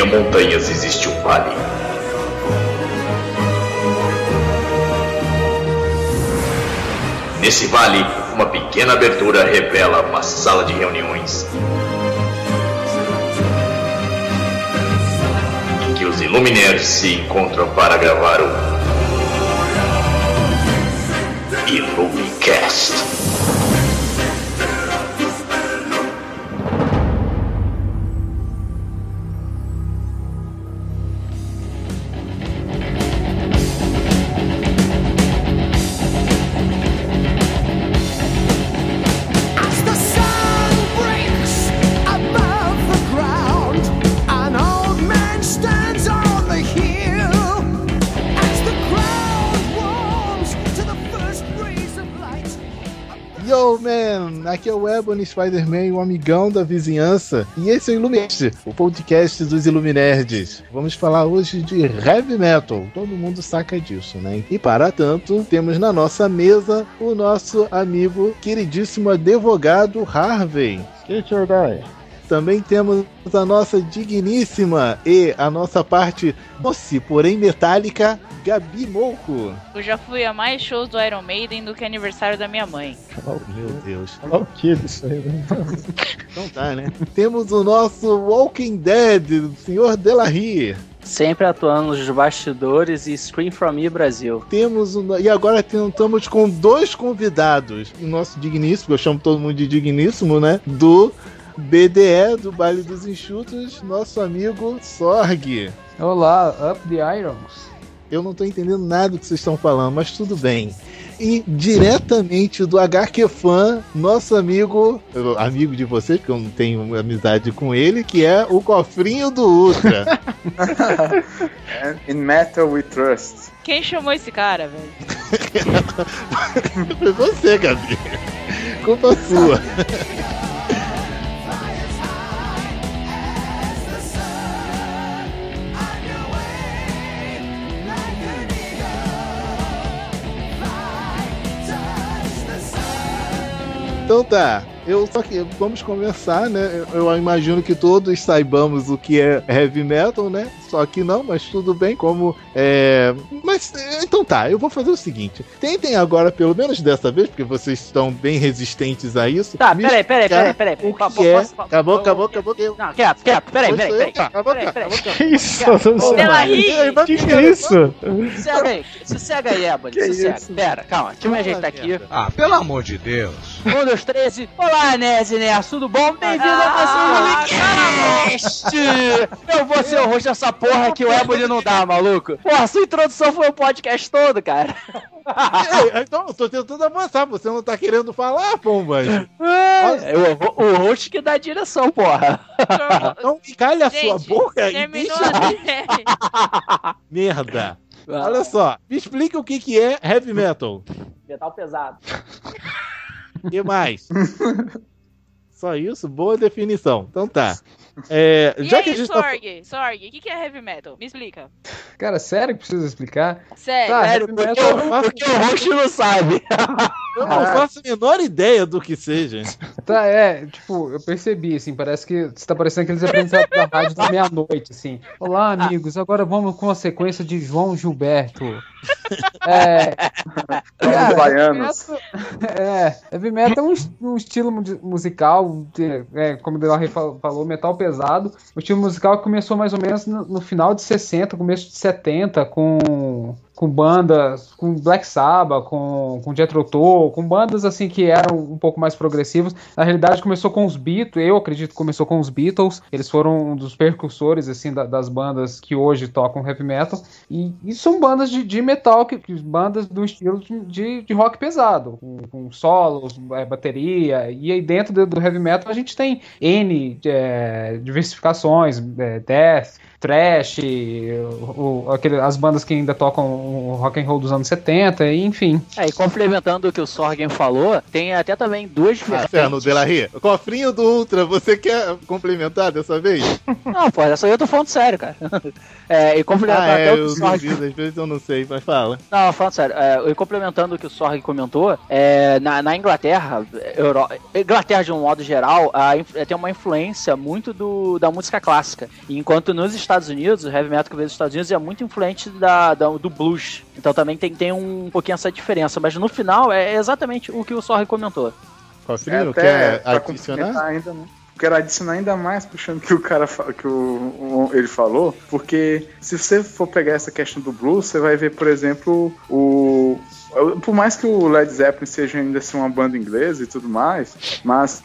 Entre montanhas existe um vale. Nesse vale, uma pequena abertura revela uma sala de reuniões. Em que os Illuminaires se encontram para gravar o Illumicast. Aqui é o Ebony Spider-Man, o amigão da vizinhança. E esse é o Illuminerd, o podcast dos Illuminerds. Vamos falar hoje de heavy metal. Todo mundo saca disso, né? E para tanto, temos na nossa mesa o nosso amigo, queridíssimo advogado Harvey. Que Jordai? Também temos a nossa digníssima e a nossa parte doce, porém metálica, Gabi Mouco. Eu já fui a mais shows do Iron Maiden do que aniversário da minha mãe. Meu Deus. Falar o que disso aí? né? Então tá, né? Temos o nosso Walking Dead, o senhor Delarry. Sempre atuando nos bastidores e Scream From Me Brasil. Temos o, no- e agora tentamos com dois convidados. O nosso digníssimo, eu chamo todo mundo de digníssimo, né? Do BDE, do Baile dos Enxutos, nosso amigo Sorg. Olá, Up the Irons. Eu não tô entendendo nada do que vocês estão falando, mas tudo bem. E diretamente do HQ Fan, nosso amigo, amigo de vocês, porque eu não tenho amizade com ele, que é o cofrinho do Ultra. In metal we trust. Quem chamou esse cara, velho? Foi você, Gabi. Culpa sua. Então tá, eu só que vamos começar, né? Eu, eu imagino que todos saibamos o que é heavy metal, né? Só que não, mas tudo bem, como é. Mas é, então tá, eu vou fazer o seguinte: tentem agora, pelo menos dessa vez, porque vocês estão bem resistentes a isso. Tá, peraí, peraí, peraí, peraí. O que é? posso- posso- Acabou, acabou, acabou. Não, quieto, quieto, peraí, peraí, peraí. Acabou, Peraí, acabou. Que isso? Que isso? Sossega aí, sossega aí, Ebony, sossega. Pera, calma, deixa eu me ajeitar aqui. Ah, pelo amor de Deus. Um, três e... Olá, Nese Nerd, tudo bom? Bem-vindo Ah, ao nosso Cast! Eu vou ser o host dessa porra que o Ebony não dá, maluco. Porra, sua introdução foi o podcast todo, cara. Ei, então, eu tô tentando avançar, você não tá querendo falar, pomba. É, o, o host que dá a direção, porra. Então, calha a sua boca e deixa merda. Olha só, me explica o que, que é heavy metal. Metal pesado. O que mais? Só isso? Boa definição. Então tá. É, E já aí, que a gente tá. Sorg? Sorg, o que, que é heavy metal? Me explica. Cara, sério que precisa explicar? Sério. Tá, Sério, heavy porque, metal- o- porque o host não sabe. Eu não faço a menor ideia do que seja. Tá, é, tipo, eu percebi, assim, parece que você tá parecendo aqueles apresentadores da rádio da meia-noite, assim. Olá, amigos, agora vamos com a sequência de João Gilberto. É. Os baianos. heavy metal- É, heavy metal é um, um estilo mu- musical, de- é, como o Delarry fal- falou, metal pesado. Um estilo musical que começou mais ou menos no, no final de 60, começo de 70, com com bandas, com Black Sabbath, com, com Jethro Tull, com bandas assim que eram um pouco mais progressivas. Na realidade começou com os Beatles, eu acredito que começou com os Beatles. Eles foram um dos percussores assim da- das bandas que hoje tocam heavy metal. E, e são bandas de, de metal, que- bandas do estilo de, de, de rock pesado, com, com solos, é, bateria. E aí dentro do, do heavy metal a gente tem N é, diversificações, é, death, trash, o- o- aquele- as bandas que ainda tocam o rock and roll dos anos 70, e enfim. É, e complementando o que o Sorgen falou, tem até também duas Inferno, vertentes. Delarry. Cofrinho do Ultra, você quer complementar dessa vez? Não, pô, essa aí eu tô falando sério, cara. É, e complementando Ah, até é, o que eu o Sorg duvido, às vezes eu não sei, mas fala. Não, falando sério, é, e complementando o que o Sorg comentou, é, na, na Inglaterra, Euro... Inglaterra de um modo geral, a tem uma influência muito do, da música clássica. Enquanto nos Estados Unidos, o heavy metal que veio dos Estados Unidos é muito influente da, da- do blues. Então também tem, tem um pouquinho essa diferença. Mas no final é exatamente o que o Sorry comentou. Cofrinho, até quer pra adicionar? ainda, né? Quero adicionar ainda mais puxando que o cara que o, o- ele falou, porque se você for pegar essa questão do blues, você vai ver, por exemplo, o por mais que o Led Zeppelin seja ainda assim uma banda inglesa e tudo mais, mas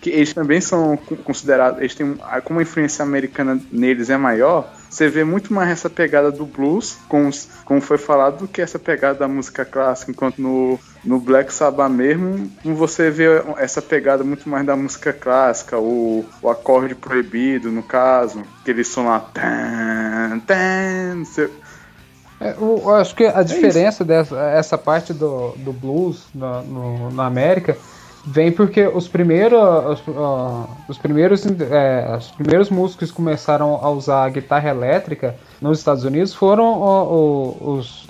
que eles também são con- considerados, eles têm um- a- como a influência americana neles é maior, você vê muito mais essa pegada do blues, com os- como foi falado, do que essa pegada da música clássica, enquanto no, no Black Sabbath mesmo, você vê essa pegada muito mais da música clássica, o, o acorde proibido, no caso, que eles são lá. Tan, tan, eu acho que a diferença dessa essa parte do, do blues na, no- na América vem porque os primeiros os, ah, os primeiros é, os primeiros músicos que começaram a usar a guitarra elétrica nos Estados Unidos foram o- o- os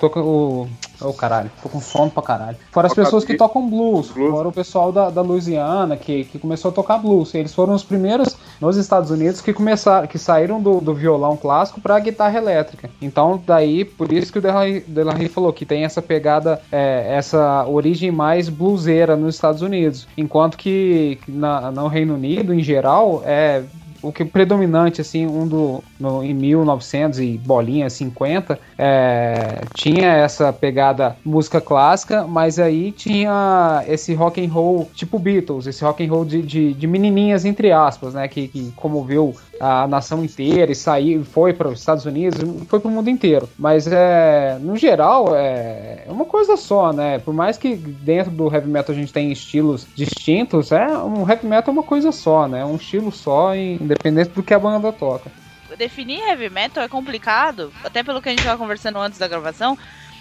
Ô caralho, tô com sono pra caralho. Foram as pessoas que tocam blues, foram o pessoal da, da Louisiana que, que começou a tocar blues. Eles foram os primeiros nos Estados Unidos que começaram, que saíram do, do violão clássico pra guitarra elétrica. Então, daí, por isso que o Delarry falou que tem essa pegada, é, essa origem mais bluseira nos Estados Unidos. Enquanto que na, no Reino Unido, em geral, é o que predominante assim um do no, em 1900 e bolinha 50 é, tinha essa pegada música clássica mas aí tinha esse rock and roll tipo Beatles esse rock and roll de, de, de menininhas entre aspas né que, que comoveu a nação inteira e saiu foi para os Estados Unidos foi para o mundo inteiro mas é no geral é, é uma coisa só né por mais que dentro do heavy metal a gente tem estilos distintos é um heavy metal é uma coisa só né um estilo só independente do que a banda toca. Definir heavy metal é complicado, até pelo que a gente estava conversando antes da gravação.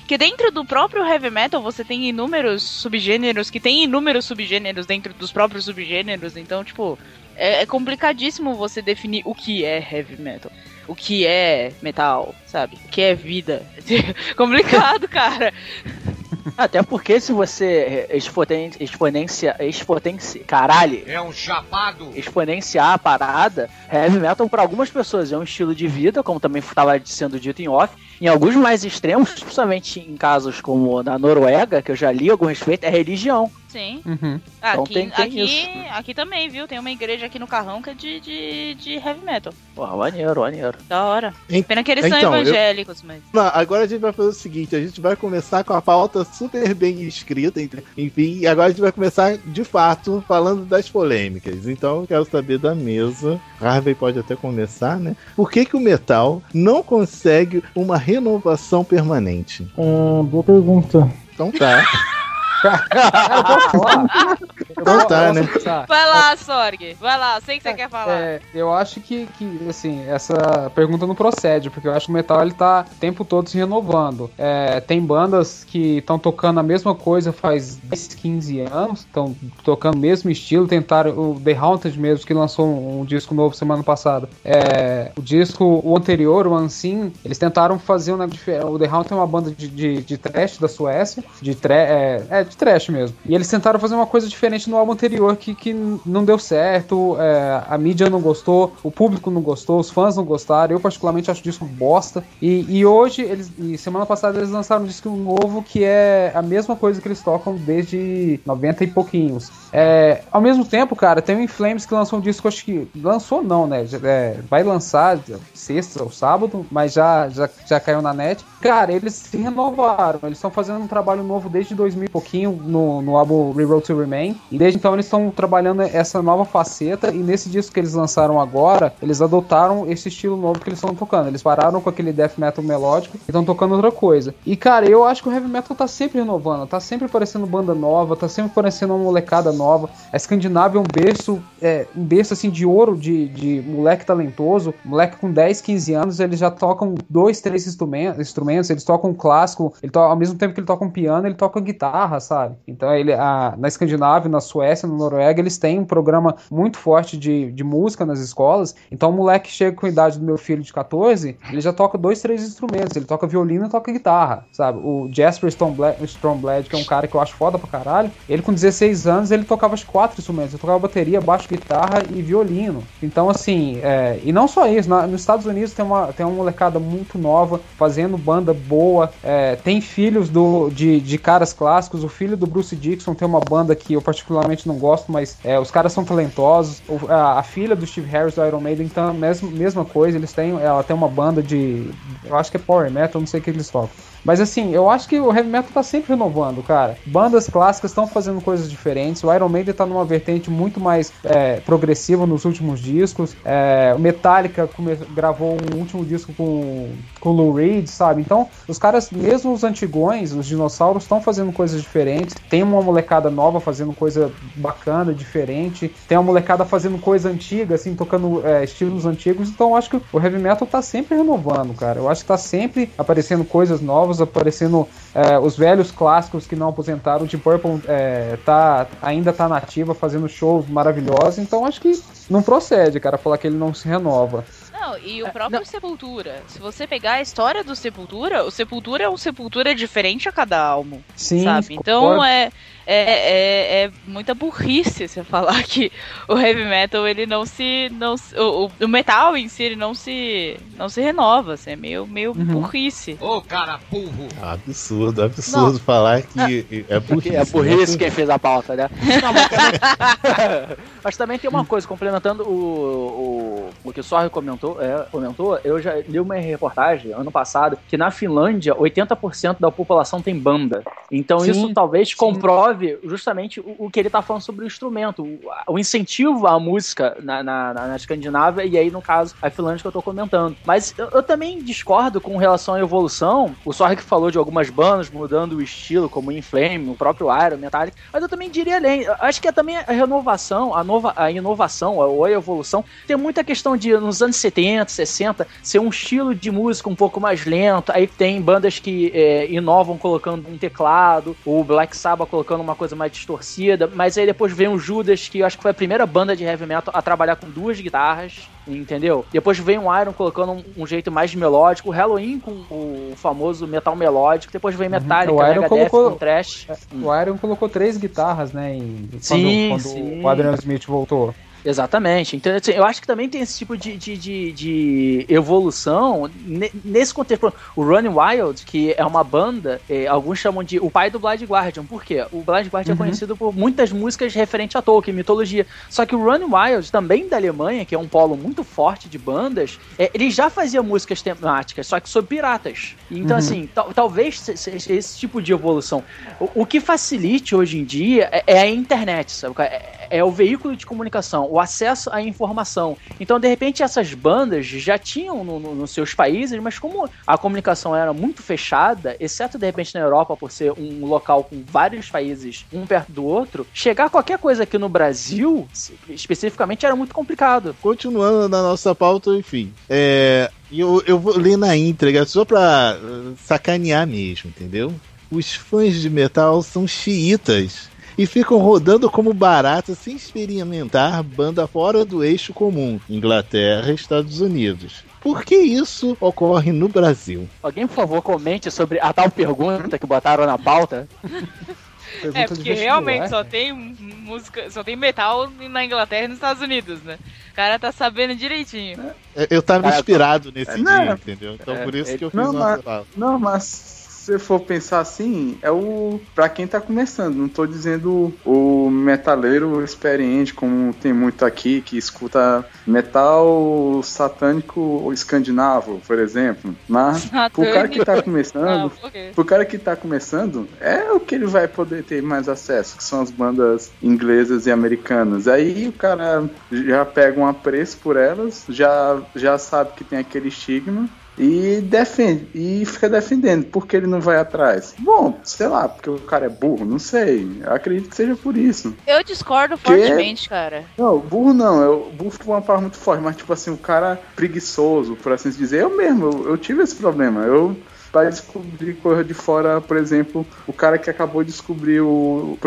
Que dentro do próprio heavy metal você tem inúmeros subgêneros que tem inúmeros subgêneros dentro dos próprios subgêneros. Então, tipo, é, é complicadíssimo você definir o que é heavy metal. O que é metal, sabe? O que é vida. Complicado, cara. Até porque se você exponen- exponencia, exponencia, caralho, É um chapado. exponenciar a parada, heavy metal para algumas pessoas é um estilo de vida, como também estava sendo dito em off. Em alguns mais extremos, principalmente em casos como na Noruega, que eu já li algum respeito, é religião. Sim. Uhum. Então Aqui, tem- tem aqui, isso. aqui também, viu? Tem uma igreja aqui no Carrão que é de, de, de heavy metal. Porra, maneiro, maneiro. Da hora. En- Pena que eles são então, eu- evangélicos, mas. Não, agora a gente vai fazer o seguinte: a gente vai começar com a pauta super bem escrita, enfim, e agora a gente vai começar de fato falando das polêmicas. Então eu quero saber da mesa. Harvey pode até começar, né? Por que, que o metal não consegue uma renovação permanente? Ah, boa pergunta. Então tá. Cara, eu posso falar? Então tá, né? Vai lá, Sorg. Vai lá, sei que você quer falar. É, eu acho que, que, assim, essa pergunta não procede, porque eu acho que o metal ele tá o tempo todo se renovando. É, tem bandas que estão tocando a mesma coisa faz 10, 15 anos, estão tocando o mesmo estilo, tentaram, o The Haunted mesmo, que lançou um, um disco novo semana passada. É, o disco, o anterior, o Unseen, eles tentaram fazer um negócio diferente. O The Haunted é uma banda de, de, de trash da Suécia, de, tra é, é, de trash mesmo. E eles tentaram fazer uma coisa diferente no álbum anterior que, que não deu certo, é, a mídia não gostou, o público não gostou, os fãs não gostaram. Eu, particularmente, acho o disco bosta. E, e hoje, eles, e semana passada, eles lançaram um disco novo que é a mesma coisa que eles tocam desde 90 e pouquinhos. É, ao mesmo tempo, cara, tem o Inflames que lançou um disco, acho que. Lançou não, né? É, vai lançar sexta ou sábado, mas já, já, já caiu na net. Cara, eles se renovaram, eles estão fazendo um trabalho novo desde 2000 e pouquinho no, no álbum Reroad to Remain. E desde então eles estão trabalhando essa nova faceta. E nesse disco que eles lançaram agora, eles adotaram esse estilo novo que eles estão tocando. Eles pararam com aquele death metal melódico e estão tocando outra coisa. E cara, eu acho que o heavy metal tá sempre renovando, tá sempre aparecendo banda nova, tá sempre aparecendo uma molecada nova. A Escandinávia é um berço, é, um berço assim de ouro de, de moleque talentoso. Moleque com 10, 15 anos, eles já tocam dois, três instrumentos, eles tocam clássico, ele to ao mesmo tempo que ele toca um piano, ele toca guitarra, sabe? Então ele a, na Escandinávia, na Suécia, na Noruega, eles têm um programa muito forte de, de música nas escolas. Então o moleque chega com a idade do meu filho de 14, ele já toca dois, três instrumentos. Ele toca violino e toca guitarra, sabe? O Jasper Stormblad, que é um cara que eu acho foda pra caralho, ele com 16 anos, ele tocava acho, quatro instrumentos. Ele tocava bateria, baixo, guitarra e violino. Então, assim, é, e não só isso, na- nos Estados Unidos tem uma, tem uma molecada muito nova, fazendo banda boa, é, tem filhos do, de, de caras clássicos, o filho do Bruce Dixon tem uma banda que eu particularmente não gosto, mas é, os caras são talentosos, a, a filha do Steve Harris do Iron Maiden, então, mesmo, mesma coisa, eles têm, ela tem uma banda de, eu acho que é Power Metal, não sei o que eles tocam. Mas assim, eu acho que o heavy metal tá sempre renovando, cara. Bandas clássicas estão fazendo coisas diferentes. O Iron Maiden tá numa vertente muito mais é, progressiva nos últimos discos. É, o Metallica come- gravou um último disco com, com o Lou Reed, sabe? Então, os caras, mesmo os antigões, os dinossauros, estão fazendo coisas diferentes. Tem uma molecada nova fazendo coisa bacana, diferente. Tem uma molecada fazendo coisa antiga, assim, tocando é, estilos antigos. Então, eu acho que o heavy metal tá sempre renovando, cara. Eu acho que tá sempre aparecendo coisas novas, aparecendo é, os velhos clássicos que não aposentaram. Deep Purple é, tá, ainda tá nativa, fazendo shows maravilhosos. Então, acho que não procede, cara, falar que ele não se renova. Não, e o próprio Sepultura. Se você pegar a história do Sepultura, o Sepultura é um Sepultura diferente a cada álbum. Sim, sabe? Então é, é, é, é muita burrice você falar que o heavy metal ele não se. Não, se- o, o- metal em si ele não se. não se renova. Assim, é meio, meio Uhum. burrice. Absurdo, absurdo falar que é burrice. é burrice né? quem fez a pauta, né? Não, mas, também... mas também tem uma coisa, complementando o, o, o que o Sorry comentou, é, comentou, eu já li uma reportagem ano passado que na Finlândia 80% da população tem banda. Então Sim, isso talvez sim. Justamente o, o que ele tá falando sobre o instrumento, o, o incentivo à música na, na, na- Escandinávia e aí, no caso, a Finlândia que eu tô comentando. Mas eu, eu também discordo com relação à evolução. O que falou de algumas bandas mudando o estilo, como o Inflame, o próprio Iron, Metallica, mas eu também diria além. Acho que é também a renovação, a, nova, a inovação ou a evolução. Tem muita questão de, nos anos 70, 60, ser um estilo de música um pouco mais lento. Aí tem bandas que é, inovam colocando um teclado, o Black Sabbath colocando uma coisa mais distorcida, mas aí depois vem o Judas, que eu acho que foi a primeira banda de heavy metal a trabalhar com duas guitarras, entendeu? Depois vem o Iron colocando um, um jeito mais melódico, o Halloween com o famoso metal melódico, depois vem Metallica, Uhum. O Iron Megadeth colocou- com trash. O Iron colocou três guitarras, né? Em, quando, Sim, quando sim. o Adrian Smith voltou. Exatamente. Então, assim, eu acho que também tem esse tipo de, de, de, de evolução ne- nesse contexto. O Running Wild, que é uma banda, é, alguns chamam de o pai do Blind Guardian. Por quê? O Blind Guardian Uhum. é conhecido por muitas músicas referentes a Tolkien, mitologia. Só que o Running Wild, também da Alemanha, que é um polo muito forte de bandas, é, ele já fazia músicas temáticas, só que sobre piratas. Então, Uhum. assim, tal- talvez se- se- esse tipo de evolução. O, o que facilite hoje em dia é, é a internet, sabe? É, é o veículo de comunicação, o acesso à informação. Então, de repente, essas bandas já tinham no- no- nos seus países, mas como a comunicação era muito fechada, exceto de repente na Europa, por ser um local com vários países um perto do outro, chegar qualquer coisa aqui no Brasil, especificamente, era muito complicado. Continuando na nossa pauta, enfim. É, eu, eu vou ler na íntegra só pra uh, sacanear mesmo, entendeu? Os fãs de metal são xiitas e ficam rodando como barata sem experimentar banda fora do eixo comum, Inglaterra e Estados Unidos. Por que isso ocorre no Brasil? Alguém, por favor, comente sobre a tal pergunta que botaram na pauta. É, porque realmente só tem música, só tem metal na Inglaterra e nos Estados Unidos, né? O cara tá sabendo direitinho. É, Eu tava Cara, inspirado nesse não. dia, entendeu? Então É, por isso que eu fiz não, uma mas-. Não, mas você for pensar assim, é o. Pra quem tá começando, não tô dizendo o metaleiro experiente, como tem muito aqui, que escuta metal satânico ou escandinavo, por exemplo. Mas pro cara que tá Ah, começando. ok. Pro cara que tá começando, é o que ele vai poder ter mais acesso, que são as bandas inglesas e americanas. Aí o cara já pega um apreço por elas, já, já sabe que tem aquele estigma e defende, e fica defendendo. Por que ele não vai atrás? Bom, sei lá, porque o cara é burro, não sei. Eu acredito que seja por isso. Eu discordo fortemente, cara. Não, burro não, eu, burro foi uma palavra muito forte, mas tipo assim, o cara preguiçoso, por assim dizer. Eu mesmo, eu, eu tive esse problema. Eu pra descobrir coisa de fora, por exemplo, o cara que acabou de descobrir o,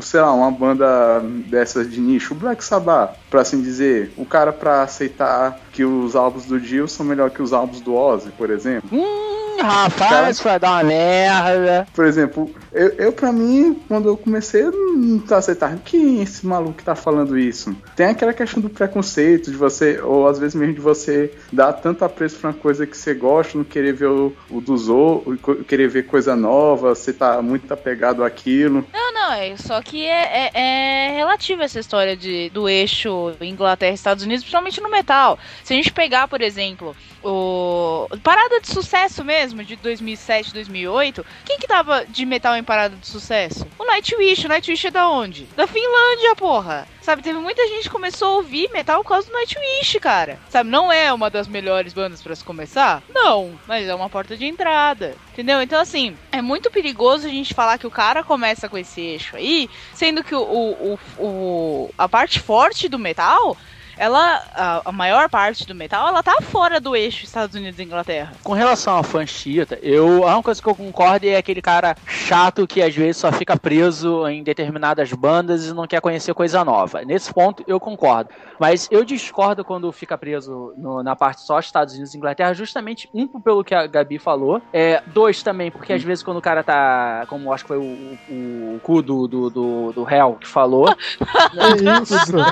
sei lá, uma banda dessas de nicho, o Black Sabbath, pra assim dizer, o cara pra aceitar que os álbuns do Dio são melhor que os álbuns do Ozzy, por exemplo. Hum, rapaz, isso vai dar uma merda. Por exemplo, eu, eu pra mim, quando eu comecei, eu não aceitando. Quem é esse maluco que tá falando isso? Tem aquela questão do preconceito, de você, ou às vezes mesmo de você dar tanto apreço pra uma coisa que você gosta, não querer ver o, o dos outros, querer ver coisa nova, você tá muito apegado àquilo. Não, não, é só que é, é, é relativo essa história de, do eixo Inglaterra Estados Unidos, principalmente no metal. Se a gente pegar, por exemplo, o parada de sucesso mesmo de 2007, 2008, quem que tava de metal em parada de sucesso? O Nightwish. O Nightwish é da onde? Da Finlândia, porra. Sabe, teve muita gente que começou a ouvir metal por causa do Nightwish, cara. Sabe, não é uma das melhores bandas pra se começar? Não, mas é uma porta de entrada. Entendeu? Então, assim, é muito perigoso a gente falar que o cara começa com esse eixo aí, sendo que o, o, o- a parte forte do metal, ela, a, a maior parte do metal, ela tá fora do eixo Estados Unidos e Inglaterra. Com relação a fã chita, eu, a única coisa que eu concordo é aquele cara chato que às vezes só fica preso em determinadas bandas e não quer conhecer coisa nova. Nesse ponto eu concordo. Mas eu discordo quando fica preso no- na parte só Estados Unidos e Inglaterra, justamente um pelo que a Gabi falou, é, dois também, porque às vezes quando o cara tá, como acho que foi o, o, o cu do, do, do, do réu que falou, É isso, Bruno.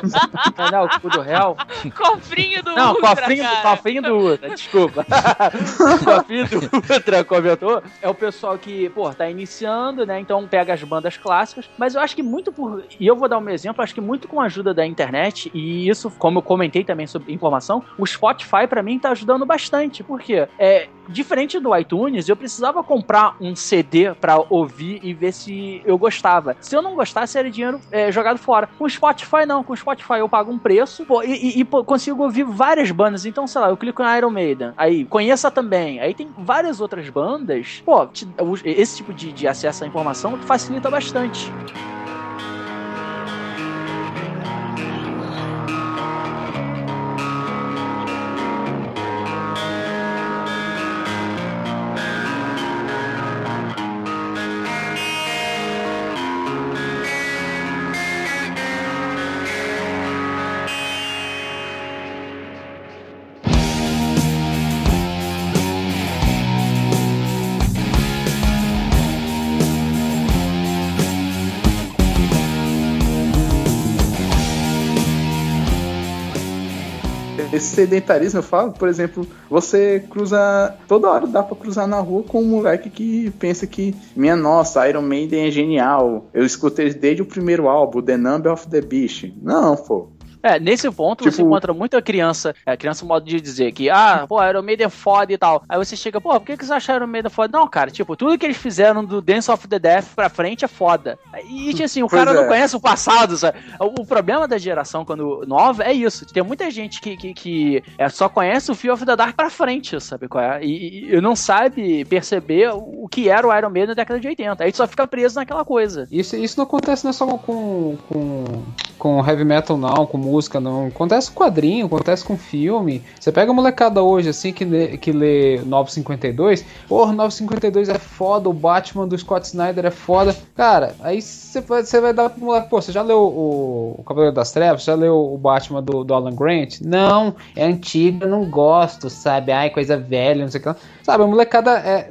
não, o cu do réu, Cofrinho do não, Ultra, cofrinho, do, cara. cofrinho do Ultra, desculpa. cofrinho do Ultra comentou. É o pessoal que, pô, tá iniciando, né? Então pega as bandas clássicas. Mas eu acho que muito por. E eu vou dar um exemplo, acho que muito com a ajuda da internet, e isso, como eu comentei também sobre informação, o Spotify pra mim tá ajudando bastante. Por quê? É, diferente do iTunes, eu precisava comprar um CD pra ouvir e ver se eu gostava. Se eu não gostasse, era dinheiro é, jogado fora. Com o Spotify, não. Com o Spotify eu pago um preço pô, e, e- e, pô, consigo ouvir várias bandas. Então, sei lá, eu clico na Iron Maiden. Aí, conheça também. Aí tem várias outras bandas. Pô, te- esse tipo de, de acesso à informação facilita bastante. Esse sedentarismo, eu falo, por exemplo, você cruza. Toda hora dá pra cruzar na rua com um moleque que pensa que, minha nossa, Iron Maiden é genial. Eu escutei desde o primeiro álbum, The Number of the Beast. Não, pô. É, nesse ponto você Tipo- encontra muita criança, é, criança modo de dizer que, ah, pô, Iron Maiden é foda e tal. Aí você chega, pô, por que, que você acha Iron Maiden foda? Não, cara, tipo, tudo que eles fizeram do Dance of the Death pra frente é foda. E, tipo assim, o Pois cara é. não conhece o passado, sabe? O, o problema da geração quando nova é isso. Tem muita gente que, que, que é, só conhece o Fear of the Dark pra frente, sabe qual é? E, e- e não sabe perceber o que era o Iron Maiden na década de 80. Aí só fica preso naquela coisa. Isso, isso não acontece não é só com, com, com heavy metal, não, com música, não. Acontece com quadrinho, acontece com filme. Você pega a molecada hoje, assim, que lê, que lê 952, porra, 952 é foda, o Batman do Scott Snyder é foda. Cara, aí você vai, você vai dar pro moleque, pô, você já leu o, o Cavaleiro das Trevas? Já leu o Batman do, do Alan Grant? Não, é antigo, eu não gosto, sabe? Ai, coisa velha, não sei o que lá. Sabe, a molecada é.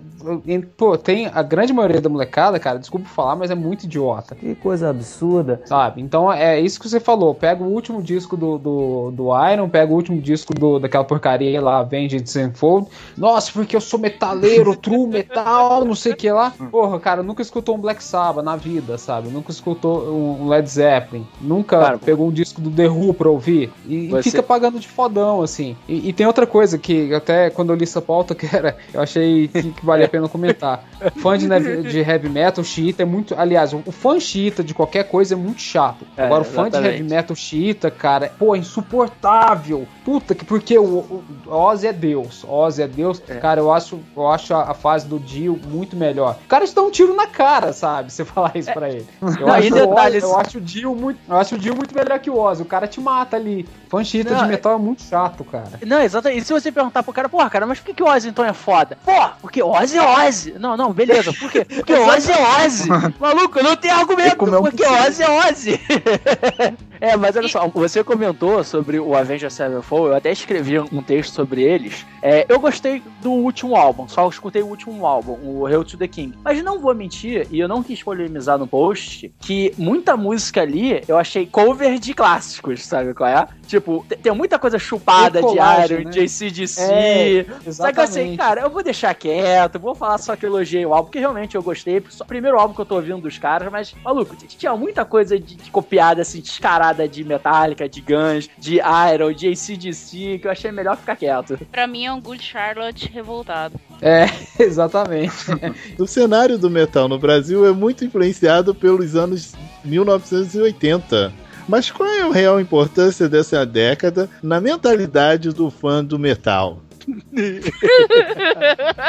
Pô, tem a grande maioria da molecada, cara, desculpa falar, mas é muito idiota. Que coisa absurda. Sabe? Então é isso que você falou. Pega o último disco do, do, do Iron, pega o último disco do, daquela porcaria lá, Vengeance Sevenfold. Nossa, porque eu sou metaleiro, true metal, não sei o que lá. Porra, cara, nunca escutou um Black Sabbath na vida, sabe? Nunca escutou um Led Zeppelin. Nunca Cara, pegou um disco do The Who pra ouvir. E, e Você- fica pagando de fodão, assim. E, e tem outra coisa que até quando eu li essa pauta, que era, eu achei que, que valia a pena comentar. Fã de, de heavy metal, xiita é muito. Aliás, o fã xiita de qualquer coisa é muito chato. É, Agora, o fã de exatamente. heavy metal xiita, cara, pô, é insuportável. Puta que porque o, o Ozzy é Deus. Ozzy é Deus. Cara, eu acho, eu acho a, a fase do Dio muito melhor. O cara te dá um tiro na cara, sabe? Você falar isso pra ele. Eu, Não, acho, o detalhes- eu acho o Dio muito, eu acho o Dio muito melhor que o Ozzy. O cara te mata ali. Xiita Não, de metal é muito chato, cara. Não, exatamente. E se você perguntar pro cara, porra, cara, mas por que, que o Ozzy então é foda? Porra, porque Ozzy é Ozzy. Não, não, beleza. Por quê? Porque Ozzy é Ozzy. Maluco, não tem argumento. um Porque. Ozzy é Ozzy. É, mas olha só, você comentou sobre o Avengers Sevenfold, eu até escrevi um texto sobre eles. É, eu gostei do último álbum, só escutei o último álbum, o Hail to the King. Mas não vou mentir, e eu não quis polemizar no post, que muita música ali eu achei cover de clássicos, sabe qual é? Tipo, tem- tem muita coisa chupada de Iron, né? de ACDC. É, Só que sei, cara, eu vou deixar quieto, vou falar só que eu elogiei o álbum, porque realmente eu gostei. Só o primeiro álbum que eu tô ouvindo dos caras, mas, maluco, tinha muita coisa de, de copiada, assim, descarada de Metallica, de Guns, de Iron, de ACDC, que eu achei melhor ficar quieto. Pra mim é um Good Charlotte revoltado. É, exatamente. O cenário do metal no Brasil é muito influenciado pelos anos 1980. Mas qual é a real importância dessa década na mentalidade do fã do metal?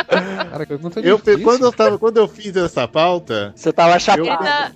Cara, Eu, quando, eu tava, quando eu fiz essa pauta, Você tava Ele chapado. tá,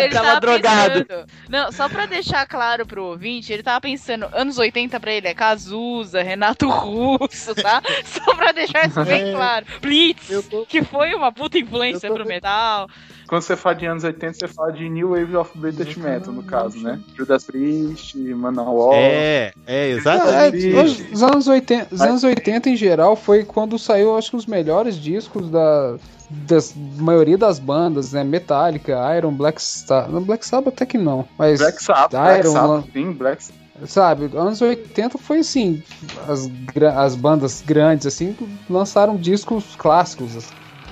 ele Tava tava drogado. pensando. Não, só pra deixar claro pro ouvinte, ele tava pensando, anos 80 pra ele é Cazuza, Renato Russo, tá? Só pra deixar isso bem É. claro. Blitz, tô- que foi uma puta influência pro vendo. metal. Quando você fala de anos 80, você fala de New Wave of British Metal, no caso, né? Judas Priest, Manowar. é, é É, exatamente isso. os, os anos 80, os anos 80 em geral foi quando saiu, acho que os melhores discos da das maioria das bandas, né? Metallica, Iron, Black Sabbath, não, Black Sabbath até que não, mas Black Sabbath, Black Iron, Sabbath, sim, Black Sabbath. sabe, anos 80 foi assim, as, as bandas grandes assim lançaram discos clássicos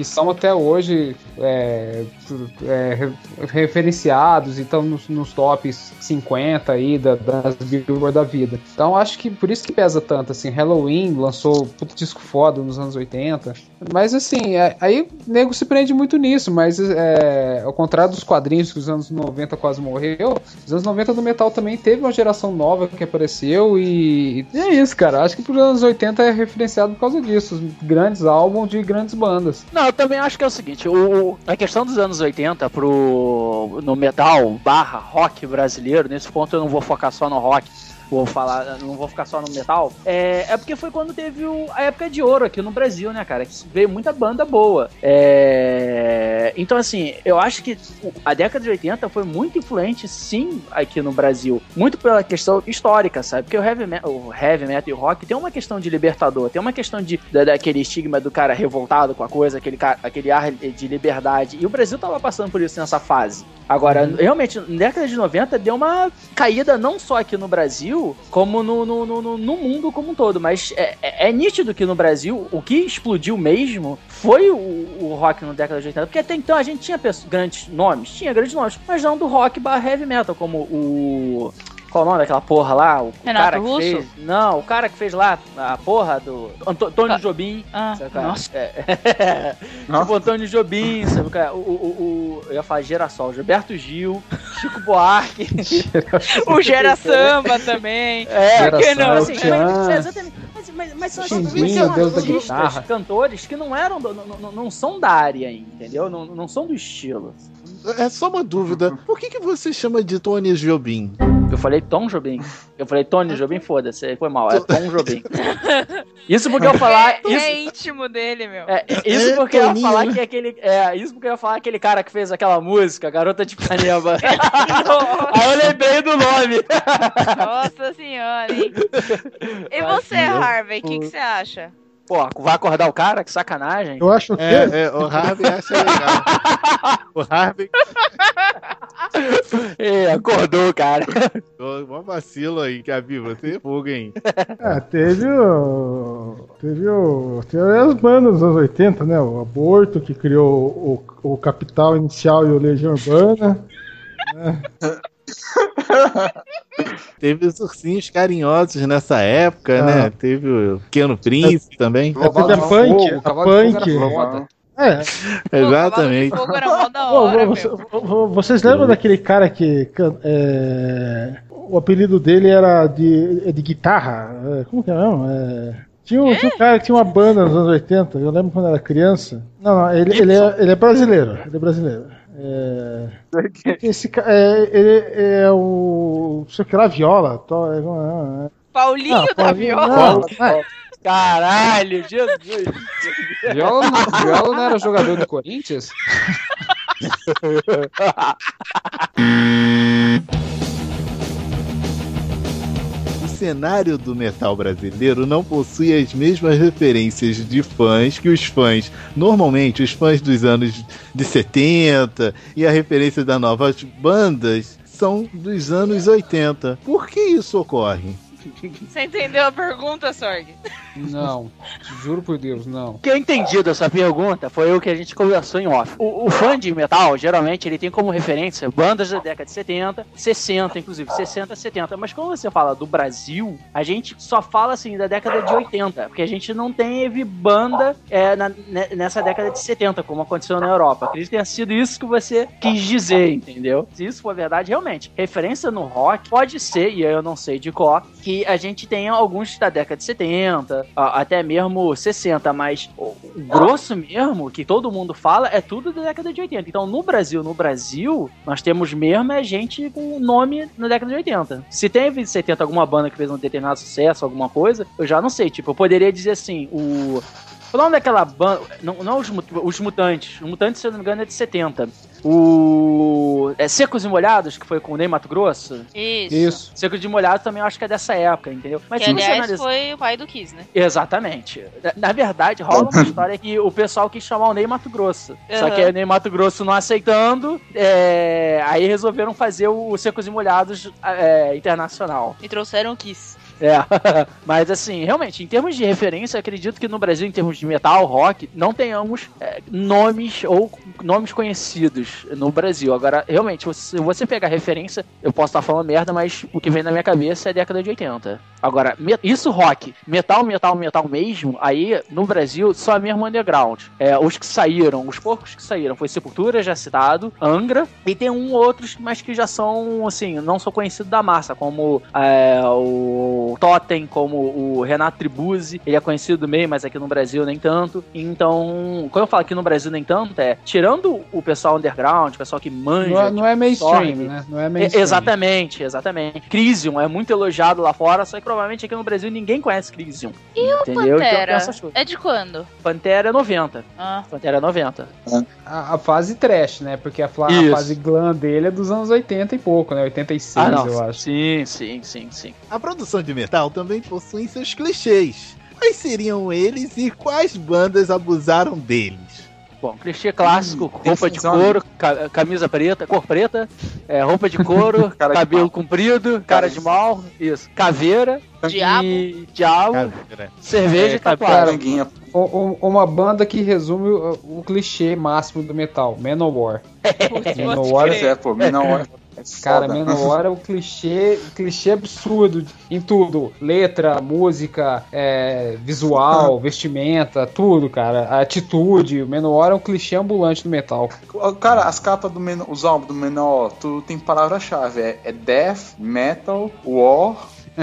que são até hoje é, é, re- referenciados e estão nos, nos tops 50 aí da, das Billboard da vida. Então acho que por isso que pesa tanto, assim, Halloween lançou puto disco foda nos anos 80, mas assim, é- aí nego se prende muito nisso, mas é, ao contrário dos quadrinhos que os anos 90 quase morreu, os anos 90 do metal também teve uma geração nova que apareceu e, e é isso, cara. Acho que pros anos 80 é referenciado por causa disso, grandes álbuns de grandes bandas. Não, eu também acho que é o seguinte, o, a questão dos anos 80 pro, no metal barra rock brasileiro, nesse ponto eu não vou focar só no rock, vou falar, não vou ficar só no metal, é, é porque foi quando teve o- a época de ouro aqui no Brasil, né, cara? Que veio muita banda boa. É, então, assim, eu acho que a década de 80 foi muito influente, sim, aqui no Brasil. Muito pela questão histórica, sabe? Porque o heavy, me- o heavy metal e o rock tem uma questão de libertador, tem uma questão de, da- daquele estigma do cara revoltado com a coisa, aquele, aquele ar de liberdade. E o Brasil tava passando por isso nessa fase. Agora, realmente, na década de 90 deu uma caída não só aqui no Brasil, como no, no, no, no- no mundo como um todo. Mas é, é- é nítido que no Brasil o que explodiu mesmo foi o, o rock na década de 80. Porque até então a gente tinha grandes nomes, tinha grandes nomes, mas não do rock barra heavy metal, como o. Qual o nome daquela porra lá? O Renato cara que Russo? fez. Não, o cara que fez lá a porra do. Antônio Ah. Jobim. Ah, é? nossa. É. Nossa. Tipo Antônio Jobim, sabe é? O, o, o- eu ia falar Girassol, Gilberto Gil, Chico Buarque. O Gera Samba também. É, Por que não? Assim, mas, é, exatamente. Mas, mas, mas são, da artistas, cantores que não eram, não, não, não são da área, entendeu? Não, não são do estilo. É só uma dúvida. Por que, que você chama de Tony Jobim? Eu falei Tom Jobim. Eu falei Tony Jobim, foda-se, foi mal. É Tom Jobim. Isso porque eu falar. é, Isso, é íntimo dele, meu. É, isso É, porque eu ia falar que é aquele. É, isso porque eu ia falar aquele cara que fez aquela música, Garota de Ipanema. Aí eu lembrei do nome. Nossa senhora, hein? E você, Harvey, o que que você acha? Pô, vai acordar o cara? Que sacanagem. Eu acho que É, é, o Harvey acha legal. o Harvey É, acordou, cara. Mó vacilo aí, Gabi, você é fogo, hein? ah, teve o. Teve o. Teve as bandas dos anos 80, né? O Aborto, que criou o, o Capital Inicial e o Legião Urbana. Teve os ursinhos carinhosos nessa época, Ah. né? Teve o Pequeno Príncipe também. Teve a Punk, Fogo, a Punk. É, Exatamente. Vocês lembram daquele cara que. é, o apelido dele era de, é de guitarra? É, como que é mesmo? É, tinha, um, tinha um cara que tinha uma banda nos anos 80, eu lembro quando era criança. Não, não, ele, ele, é, ele é brasileiro. Ele é brasileiro. É, esse é, ele é o. Sei o que lá, viola. To, é, é, é, Paulinho Ah, da Paulinho, Viola. não, não, Caralho, Jesus. Viola, não- Viola não era jogador do Corinthians? O cenário do metal brasileiro não possui as mesmas referências de fãs que os fãs, normalmente os fãs dos anos de 70 e a referência das novas bandas são dos anos 80. Por que isso ocorre? Você entendeu a pergunta, Sorg? Não. Juro por Deus, não. O que eu entendi dessa pergunta foi o que a gente conversou em off. O, o fã de metal, geralmente, ele tem como referência bandas da década de 70, 60, inclusive, 60, 70. Mas quando você fala do Brasil, a gente só fala, assim, da década de 80. Porque a gente não teve banda é, na- ne- nessa década de 70, como aconteceu na Europa. Acredito que tenha sido isso que você quis dizer, entendeu? Se isso for verdade, realmente. Referência no rock pode ser, e eu não sei de qual, que a gente tenha alguns da década de 70, a- até mesmo 60, mas o, grosso mesmo, que todo mundo fala, é tudo da década de 80. Então, no Brasil, no Brasil, nós temos mesmo é gente com nome na década de 80. Se teve em 70 alguma banda que fez um determinado sucesso, alguma coisa, eu já não sei. Tipo, eu poderia dizer assim, o. O nome daquela banda. Não, não os, Mut- os Mutantes. Os Mutantes, se eu não me engano, é de 70. O. É Secos e Molhados, que foi com o Ney Mato Grosso. Isso. Isso. Secos de Molhados também eu acho que é dessa época, entendeu? Mas Que, se aliás, analisar- foi o pai do Kiss, né? Exatamente. Na, verdade, rola uma história que o pessoal quis chamar o Ney Mato Grosso. Só Aham. que aí o Ney Mato Grosso não aceitando, é, aí resolveram fazer o Secos e Molhados é, internacional. E trouxeram o Kiss. É, mas assim, realmente, em termos de referência, acredito que no Brasil, em termos de metal, rock, não tenhamos é, nomes ou nomes conhecidos no Brasil. Agora, realmente, se você pegar referência, eu posso estar falando merda, mas o que vem na minha cabeça é década de 80. Agora, isso rock, metal, metal, metal mesmo, aí no Brasil, só mesmo underground. É, os que saíram, os poucos que saíram, foi Sepultura, já citado, Angra, e tem um outros, mas que já são, assim, não sou conhecido da massa, como é, o Totem, como o Renato Tribuzzi, ele é conhecido meio, mas aqui no Brasil nem tanto. Então, quando eu falo aqui no Brasil nem tanto, é tirando o pessoal underground, o pessoal que manja. Não é, não é mainstream, Storm. né? Não é É, mainstream. exatamente, exatamente. Crisium é muito elogiado lá fora, só que provavelmente aqui no Brasil ninguém conhece Crisium. E o entendeu? Então tem Pantera. coisas. É de quando? Pantera é 90. Ah. Pantera é 90. A, a fase trash, né? Porque a, a fase glam dele é dos anos 80 e pouco, né? 86, Ah, não. eu acho. Sim, sim, sim, sim. A produção de metal também possui seus clichês. Quais seriam eles e quais bandas abusaram deles? Bom, clichê clássico, tem roupa de couro, ca- camisa preta, cor preta, é, roupa de couro, Cara de cabelo mal. comprido, cara Cara de de- mal, isso, caveira, Diabo. e diabo, Cara, cerveja É, e tatuagem. uma banda que resume o, o clichê máximo do metal, Manowar. Manowar, é, pô, Menor. É cara. Manowar é o clichê, clichê absurdo em tudo. Letra, música, é, visual, vestimenta, tudo, cara. A atitude, o Manowar é um clichê ambulante do metal. Cara, as capas do Menor, os álbuns do Menor, tu tem palavra-chave. É, é Death, Metal, War,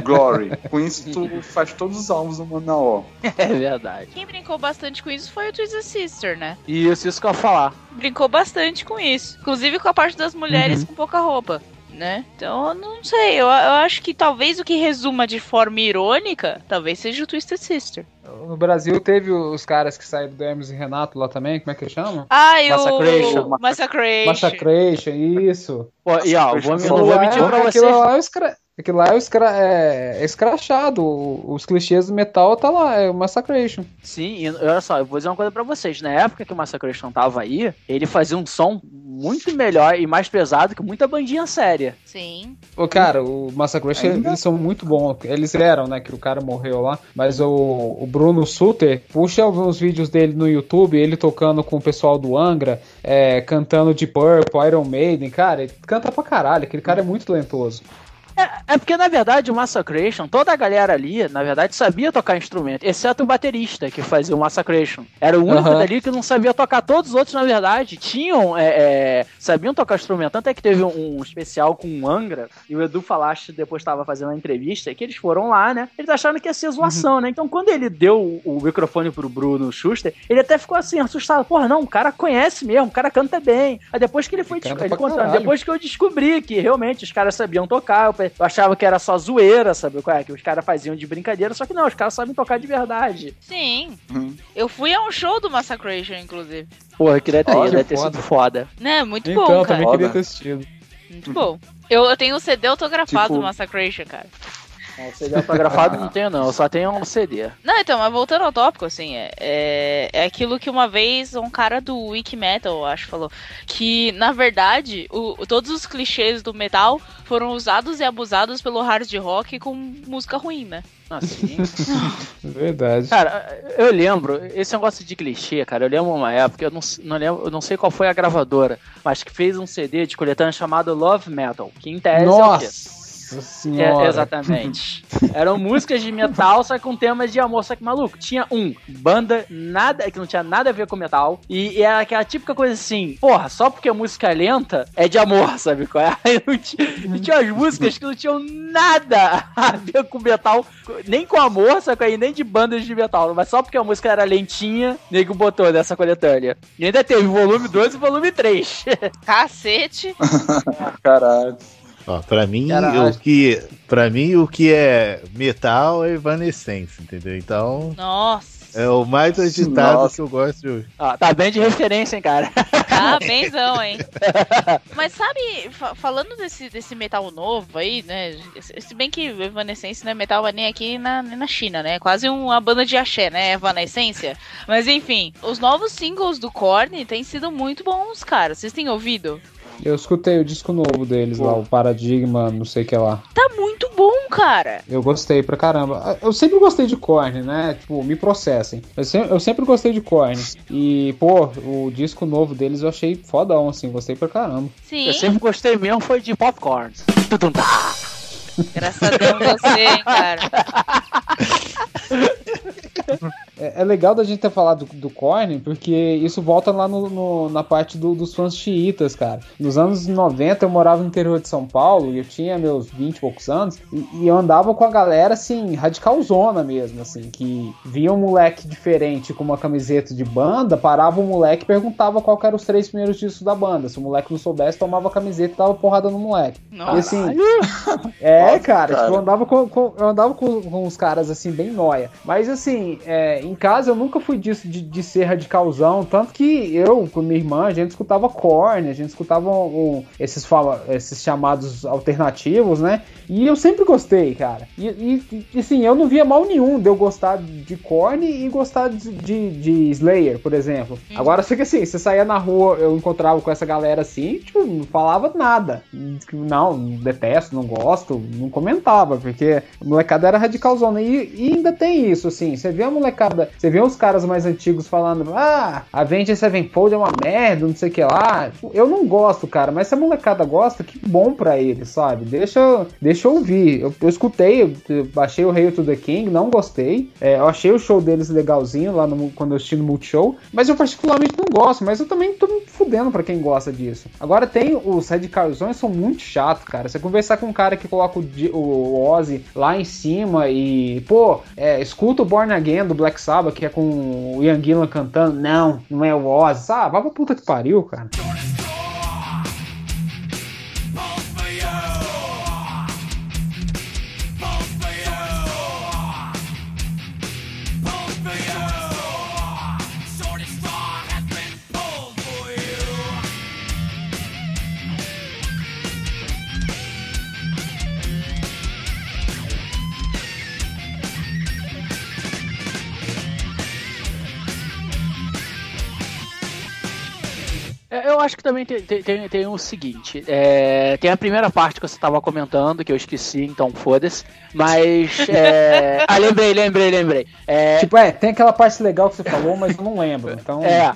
Glory. Com isso, tu faz todos os álbuns do Menor. É verdade. Quem brincou bastante com isso foi o Twisted Sister, né? Isso, isso que eu ia falar. Brincou bastante com isso. Inclusive com a parte das mulheres Uhum. com pouca roupa. Né? Então, eu não sei. Eu, eu acho que talvez o que resuma de forma irônica, talvez seja o Twisted Sister. No Brasil teve os caras que saíram do Hermes e Renato lá também, como é que chama? Ah, e Massacration. o Massacration. Massacration, isso. Pô, e ó, vou, não vou mentir é- pra vocês. lá é, o escra... aquilo lá é, o escra... é... é escrachado. Os clichês do metal tá lá, é o Massacration. Sim, e olha só, eu vou dizer uma coisa pra vocês. Na época que o Massacration tava aí, ele fazia um som muito melhor e mais pesado que muita bandinha séria. Sim. Ô, cara, o Massacration, Ainda? eles são muito bons. Eles eram, né, que o cara morreu lá. Mas o, o Bruno Suter, puxa alguns vídeos dele no YouTube, ele tocando com o pessoal do Angra, é, cantando de Purple, Iron Maiden. Cara, ele canta pra caralho. Aquele cara é muito talentoso. É, é porque, na verdade, o Massacration, toda a galera ali, na verdade, sabia tocar instrumento, exceto o baterista que fazia o Massacration. Era o único Aham. dali que não sabia tocar. Todos os outros, na verdade, tinham, é, é, sabiam tocar instrumento. Tanto é que teve um, um especial com o Angra, e o Edu Falaste depois estava fazendo a entrevista, que eles foram lá, né? Eles acharam que ia ser zoação, né? Então, quando ele deu o, o microfone pro Bruno Schuster, ele até ficou assim, assustado. Porra, não, o cara conhece mesmo, o cara canta bem. Aí depois que ele foi Ele ele caralho. depois que eu descobri que realmente os caras sabiam tocar, eu eu achava que era só zoeira, sabe? qual é? Que os caras faziam de brincadeira, só que não, os caras sabem tocar de verdade. Sim. Uhum. Eu fui a um show do Massacration, inclusive. Porra, que deve ter, Olha, deve ter foda. sido foda. Né, muito Então, bom, eu cara. também queria ter assistido. Muito bom. Eu, eu tenho o CD autografado Tipo- do Massacration, cara. Não, CD autografado não tenho, não. Eu só tenho um CD. Não, então, mas voltando ao tópico, assim, é, é, é aquilo que uma vez um cara do Wiki Metal, acho, falou. Que, na verdade, o- todos os clichês do metal foram usados e abusados pelo hard rock com música ruim, né? Assim. Verdade. Cara, eu lembro, esse negócio de clichê, cara, eu lembro uma época, eu não, não lembro, eu não sei qual foi a gravadora, mas que fez um CD de coletânea chamado Love Metal, que em tese é o quê? Nossa É, senhora. exatamente. Eram músicas de metal, só que com temas de amor. Só que, maluco, tinha um, banda, nada, que não tinha nada a ver com metal. E, e era aquela típica coisa assim, porra, só porque a música é lenta é de amor, sabe qual é? Aí não tinha, e tinha as músicas que não tinham nada a ver com metal, nem com amor, só que aí nem de bandas de metal. Mas só porque a música era lentinha, nego botou nessa coletânea. E ainda teve volume 2 e volume 3. Cacete. Caralho. Ó, pra mim, o que, pra mim, o que é metal é Evanescence, entendeu? Então, Nossa. é o mais agitado Nossa. que eu gosto de ouvir. ah, tá bem de referência, hein, cara. Tá benzão, hein? Mas sabe, fa- falando desse, desse metal novo aí, né? Se bem que Evanescence não é metal nem aqui na, nem na China, né? É quase uma banda de axé, né? Evanescência. Mas enfim, os novos singles do Korn têm sido muito bons, cara. Vocês têm ouvido? Eu escutei o disco novo deles lá, o Paradigma, não sei o que lá. Tá muito bom, cara. Eu gostei pra caramba. Eu sempre gostei de Korn, né? Tipo, me processem. Eu, se- eu sempre gostei de Korn. E, pô, o disco novo deles eu achei fodão, assim. Gostei pra caramba. Sim, Eu sempre gostei mesmo foi de popcorn. Tudum, tá. graças a Deus você, hein, cara. É, é legal da gente ter falado do, do Korn, porque isso volta lá no, no- na parte do- dos fãs xiitas, cara. Nos anos 90 eu morava no interior de São Paulo e eu tinha meus 20 e poucos anos e, e eu andava com a galera, assim, radicalzona mesmo, assim, que via um moleque diferente com uma camiseta de banda, parava o moleque e perguntava qual que eram os três primeiros discos da banda. Se o moleque não soubesse, tomava a camiseta e dava porrada no moleque. E Nossa. assim, é, Nossa, cara, cara. tipo, eu andava com, com- eu andava com, com os caras assim, bem nóia. Mas assim, é, em casa eu nunca fui disso de, de ser radicalzão. Tanto que eu, com minha irmã, a gente escutava corne, a gente escutava um- um- esses, fala, esses chamados alternativos, né? E eu sempre gostei, cara. E, e, e, assim, eu não via mal nenhum de eu gostar de corne e gostar de, de, de Slayer, por exemplo. Agora, só que assim, você saía na rua, eu encontrava com essa galera assim, tipo, não falava nada. Não, detesto, não gosto, não comentava, porque a molecada era radicalzona. E, e ainda tem isso, assim, você vê a molecada, você vê os caras mais antigos falando, ah, a Avenged Sevenfold é uma merda, não sei o que lá. Eu não gosto, cara, mas se a molecada gosta, que bom pra eles, sabe? Deixa, deixa eu ouvir. Eu, eu escutei, baixei o Hail to the King, não gostei. É, eu achei o show deles legalzinho lá no, quando eu assisti no Multishow, mas eu particularmente não gosto, mas eu também tô me fudendo pra quem gosta disso. Agora tem os radicalzões são muito chato, cara. Você conversar com um cara que coloca o, o Ozzy lá em cima e, pô, é, escuta o Born Again do Black Sabbath, que é com o Ian Gillan cantando. Não, não é o Ozzy. Ah, vai pra puta que pariu, cara. Eu acho que também tem, tem, tem, o seguinte: é, tem a primeira parte que você estava comentando, que eu esqueci, então foda-se. Mas. É, ah, lembrei, lembrei, lembrei. É, Tipo, é, tem aquela parte legal que você falou, mas eu não lembro. Então, É,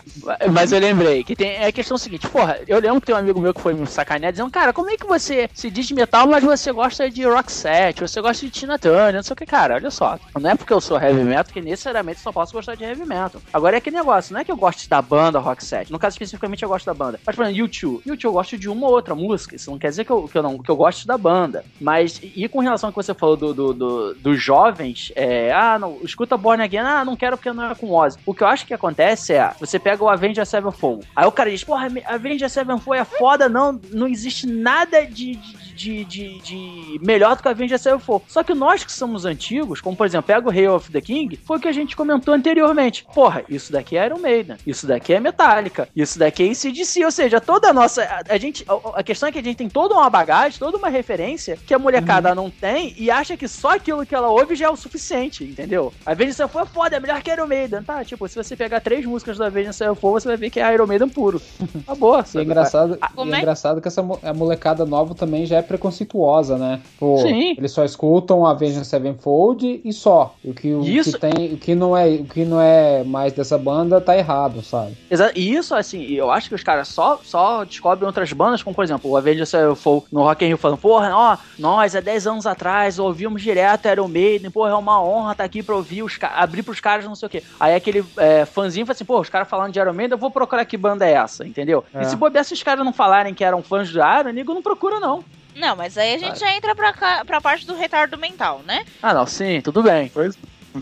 mas eu lembrei que tem é a questão seguinte, porra, eu lembro que tem um amigo meu que foi me sacanear dizendo, cara, como é que você se diz metal, mas você gosta de rock set, você gosta de Tina Turner, não sei o que, cara, olha só, não é porque eu sou heavy metal que necessariamente só posso gostar de heavy metal. Agora é que negócio, não é que eu gosto da banda rock set, no caso especificamente eu gosto da banda. Mas, por exemplo, YouTube. YouTube eu gosto de uma ou outra música. Isso não quer dizer que eu, que eu, não, que eu gosto da banda. Mas, e com relação ao que você falou do, do, do- dos jovens, é, ah, não, escuta Born Again, ah, não quero porque não é com Ozzy. O que eu acho que acontece é, você pega o Avenged Sevenfold. Aí o cara diz, porra, Avenged Sevenfold é foda, não, não existe nada de, de, de, de- de melhor do que Avenged Sevenfold. Só que nós que somos antigos, como por exemplo, pega o Rei of the King, foi o que a gente comentou anteriormente. Porra, isso daqui é Iron Maiden, isso daqui é Metallica, isso daqui é ACDC, ou seja, toda a nossa. A, a gente, a, a questão é que a gente tem toda uma bagagem, toda uma referência que a molecada não tem e acha que só aquilo que ela ouve já é o suficiente, entendeu? A Avenged Sevenfold é foda, é melhor que Iron Maiden, tá? Tipo, se você pegar três músicas da Avenged Sevenfold, você vai ver que é Iron Maiden puro. Tá boa. E é engraçado, e é é? engraçado que essa a molecada nova também já é preconceituosa, né? Pô, Sim. Eles só escutam a Avenged Sevenfold e só. O que, o Isso- que tem, o que não é, o que não é mais dessa banda tá errado, sabe? Exa- E isso, assim, eu acho que os caras só, só descobrem outras bandas, como por exemplo, o Avenged Sevenfold no Rock in Rio falando, porra, ó, nós há 10 anos atrás ouvimos direto Iron Maiden, porra, é uma honra estar aqui pra ouvir, os abrir pros caras, não sei o quê. Aí aquele é, fãzinho fala assim, pô, os caras falando de Iron Maiden, eu vou procurar que banda é essa, entendeu? É. E se bobear, se os caras não falarem que eram fãs do Iron, nego não procura não. Não, mas aí a gente já entra pra, cá, pra parte do retardo mental, né? Ah, não, sim, tudo bem.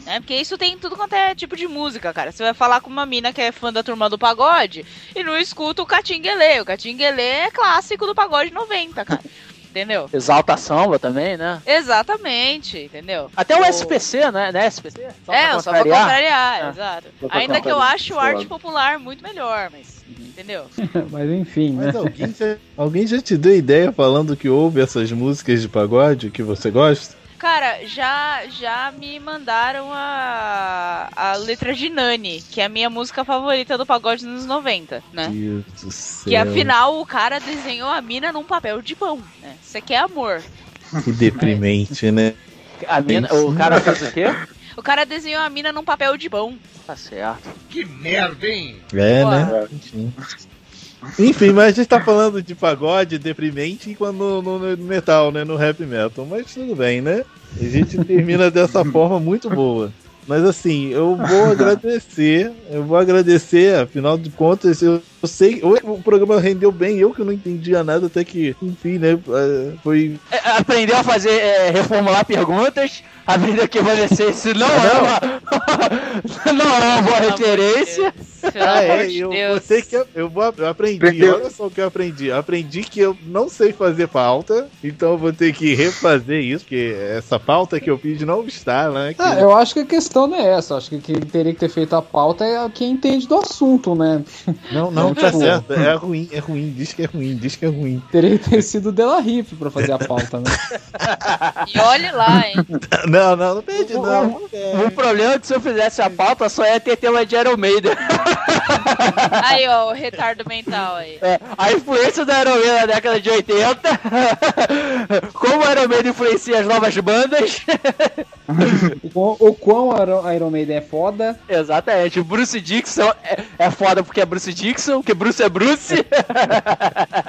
É, porque isso tem tudo quanto é tipo de música, cara. Você vai falar com uma mina que é fã da turma do pagode e não escuta o Catinguelê. O Catinguelê é clássico do pagode 90, cara. Entendeu? Exalta Samba também, né? Exatamente, entendeu? Até o O- SPC, né? né SPC? Só é, pra só pra contrariar. É. exato. Ainda que eu acho o arte popular muito melhor, mas. Entendeu? Mas enfim, né? Mas alguém já, alguém já te deu ideia falando que ouve essas músicas de pagode que você gosta? Cara, já, já me mandaram a, a letra de Nani, que é a minha música favorita do pagode nos 90, né? Deus do céu. Que afinal o cara desenhou a mina num papel de pão, né? Isso aqui é amor. Que deprimente, né? A mina, o cara fez o quê? O cara desenhou a mina num papel de pão. Tá certo. Que merda, hein? É, né? Enfim. Enfim, mas a gente tá falando de pagode deprimente quando no, no metal, né? No rap metal. Mas tudo bem, né? A gente termina dessa forma muito boa. Mas assim, eu vou agradecer. Eu vou agradecer, afinal de contas, eu, eu sei. O, o programa rendeu bem, eu que não entendia nada, até que, enfim, né? eh, Foi. É, aprendeu a fazer, é, reformular perguntas, aprendeu que evanescer isso não é uma, não é uma boa referência. Ah, é, eu, Deus. você que eu, eu, vou, eu aprendi. Olha só o que eu aprendi. Eu aprendi que eu não sei fazer pauta, então eu vou ter que refazer isso, porque essa pauta que eu fiz não está lá. que- Ah, eu acho que a questão não é essa. Acho que quem teria que ter feito a pauta é quem entende do assunto, né? Não, não, tá tipo- certo. É ruim, é ruim. Diz que é ruim, diz que é ruim. Teria que ter sido o Della Riff pra fazer a pauta, né? E olhe lá, hein? Não, não, não perde, O- não. O problema é que se eu fizesse a pauta só ia ter tema de Iron Maiden. Aí, ó, o retardo mental aí. É, a influência do Iron Maiden na década de 80. Como o Iron Maiden influencia as novas bandas. O quão- O quão a Iron Maiden é foda. Exatamente. O Bruce Dixon é, é foda porque é Bruce Dixon, porque Bruce é Bruce.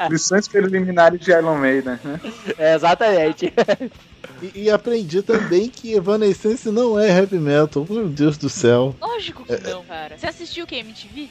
Lições preliminares de Iron Maiden, né? É, exatamente. E, e aprendi também que Evanescence não é heavy metal. Meu Deus do céu. Lógico que não, cara. Você assistiu o que, MTV?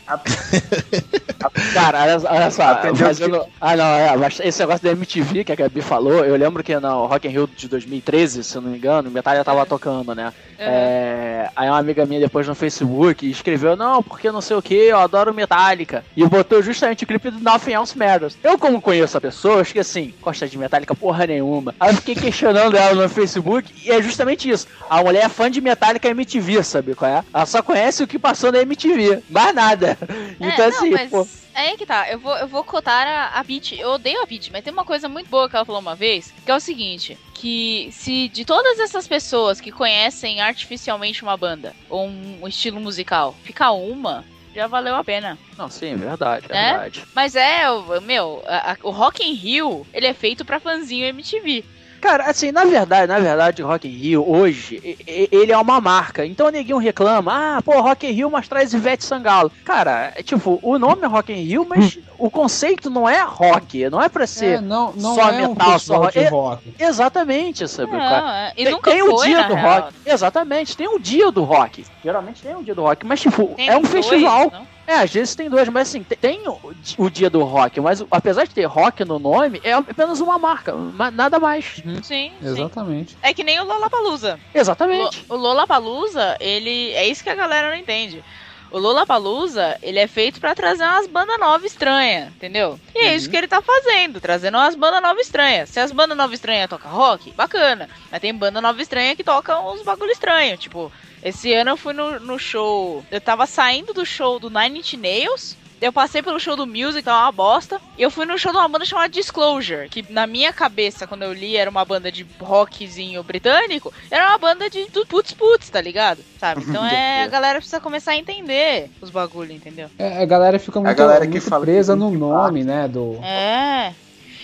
Cara, olha, olha só, fazendo... Ah, não, é, mas esse negócio da MTV que a Gabi falou, eu lembro que no Rock in Rio de 2013, se eu não me engano, Metallica tava tocando, né? É, aí uma amiga minha depois no Facebook escreveu, não, porque não sei o que, eu adoro Metallica. E botou justamente o clipe do Nothing Else Matters. Eu, como conheço a pessoa, acho que assim, gosta de Metallica porra nenhuma. Aí eu fiquei questionando ela no Facebook, e é justamente isso. A mulher é fã de Metallica MTV, sabe qual é? Ela só conhece o que passou na MTV, mais nada. Então, é, assim, não, mas pô. é aí que tá. Eu vou, eu vou cotar a, a Peach. Eu odeio a Peach, mas tem uma coisa muito boa que ela falou uma vez, que é o seguinte, que se de todas essas pessoas que conhecem artificialmente uma banda, ou um, estilo musical, ficar uma, já valeu a pena. Não, sim, verdade, Né? verdade. Mas é, meu, a- a- o Rock in Rio, ele é feito pra fãzinho MTV. Cara, assim, na verdade, na verdade, o Rock in Rio hoje, ele é uma marca. Então o neguinho reclama, ah, pô, Rock in Rio, mas traz Ivete Sangalo. Cara, é tipo, o nome é Rock in Rio, mas o conceito não é rock, não é pra É, ser não, não só é um metal, festival só de é- rock. exatamente, sabe? cara? Não, é, e Tem, nunca tem o foi, dia na do real. rock. Exatamente, tem o dia do rock. Geralmente tem o dia do rock, mas tipo, Tem é um dois, festival. não? É, às vezes tem dois, mas assim, te- tem o, o dia do rock, mas o- apesar de ter rock no nome, é apenas uma marca, ma- nada mais. Sim, sim. Exatamente. É que nem o Lollapalooza. Exatamente. O Lollapalooza, ele... É isso que a galera não entende. O Lollapalooza, ele é feito pra trazer umas bandas novas estranhas, entendeu? E é isso que ele tá fazendo, trazendo umas bandas novas estranhas. Se as bandas novas estranhas tocam rock, bacana. Mas tem banda nova estranha que toca uns bagulho estranho. Tipo, esse ano eu fui no, no show... Eu tava saindo do show do Nine Inch Nails... Eu passei pelo show do Music, que é uma bosta. E eu fui no show de uma banda chamada Disclosure, que na minha cabeça, quando eu li, era uma banda de rockzinho britânico. Era uma banda de putz putz, tá ligado? Sabe? Então é, a galera precisa começar a entender os bagulho, entendeu? É, a galera fica muito, galera que muito presa que no nome, né? Do... É.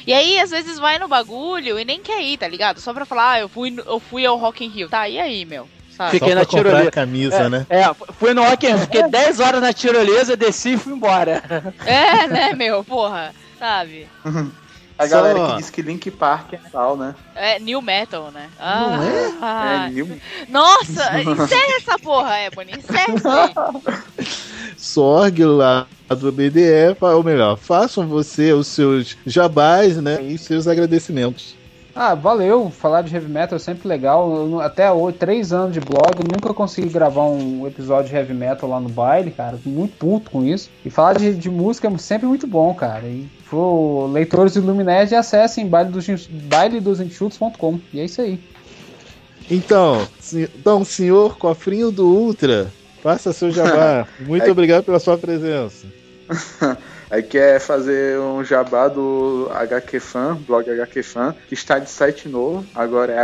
E aí, às vezes, vai no bagulho e nem quer ir, tá ligado? Só pra falar, ah, eu fui, eu fui ao Rock in Rio. Tá, e aí, meu? Sabe? Fiquei Só na tirolesa. a camisa, É, né? é, fui no Rio, fiquei 10 horas na tirolesa, desci e fui embora. É, né, meu? Porra. Sabe? A Só- galera que diz que Link Park é metal, né? É new metal, né? Não é? Ah, É new Nossa, encerra essa porra, Ebony. Encerra isso aí. Sorg lá do BDE, ou melhor, façam você os seus jabás, né? E seus agradecimentos. Ah, valeu. Falar de heavy metal é sempre legal. Eu até hoje, três anos de blog, eu nunca consegui gravar um episódio de heavy metal lá no baile, cara. Muito puto com isso. E falar de, de música é sempre muito bom, cara. E for leitores do Lumined, acessem baile dos, bailedosenxutos.com. E é isso aí. Então, então, senhor cofrinho do Ultra, faça seu jabá. Muito obrigado pela sua presença. Aí quer fazer um jabá do HQ Fan, blog HQ Fan, que está de site novo, agora é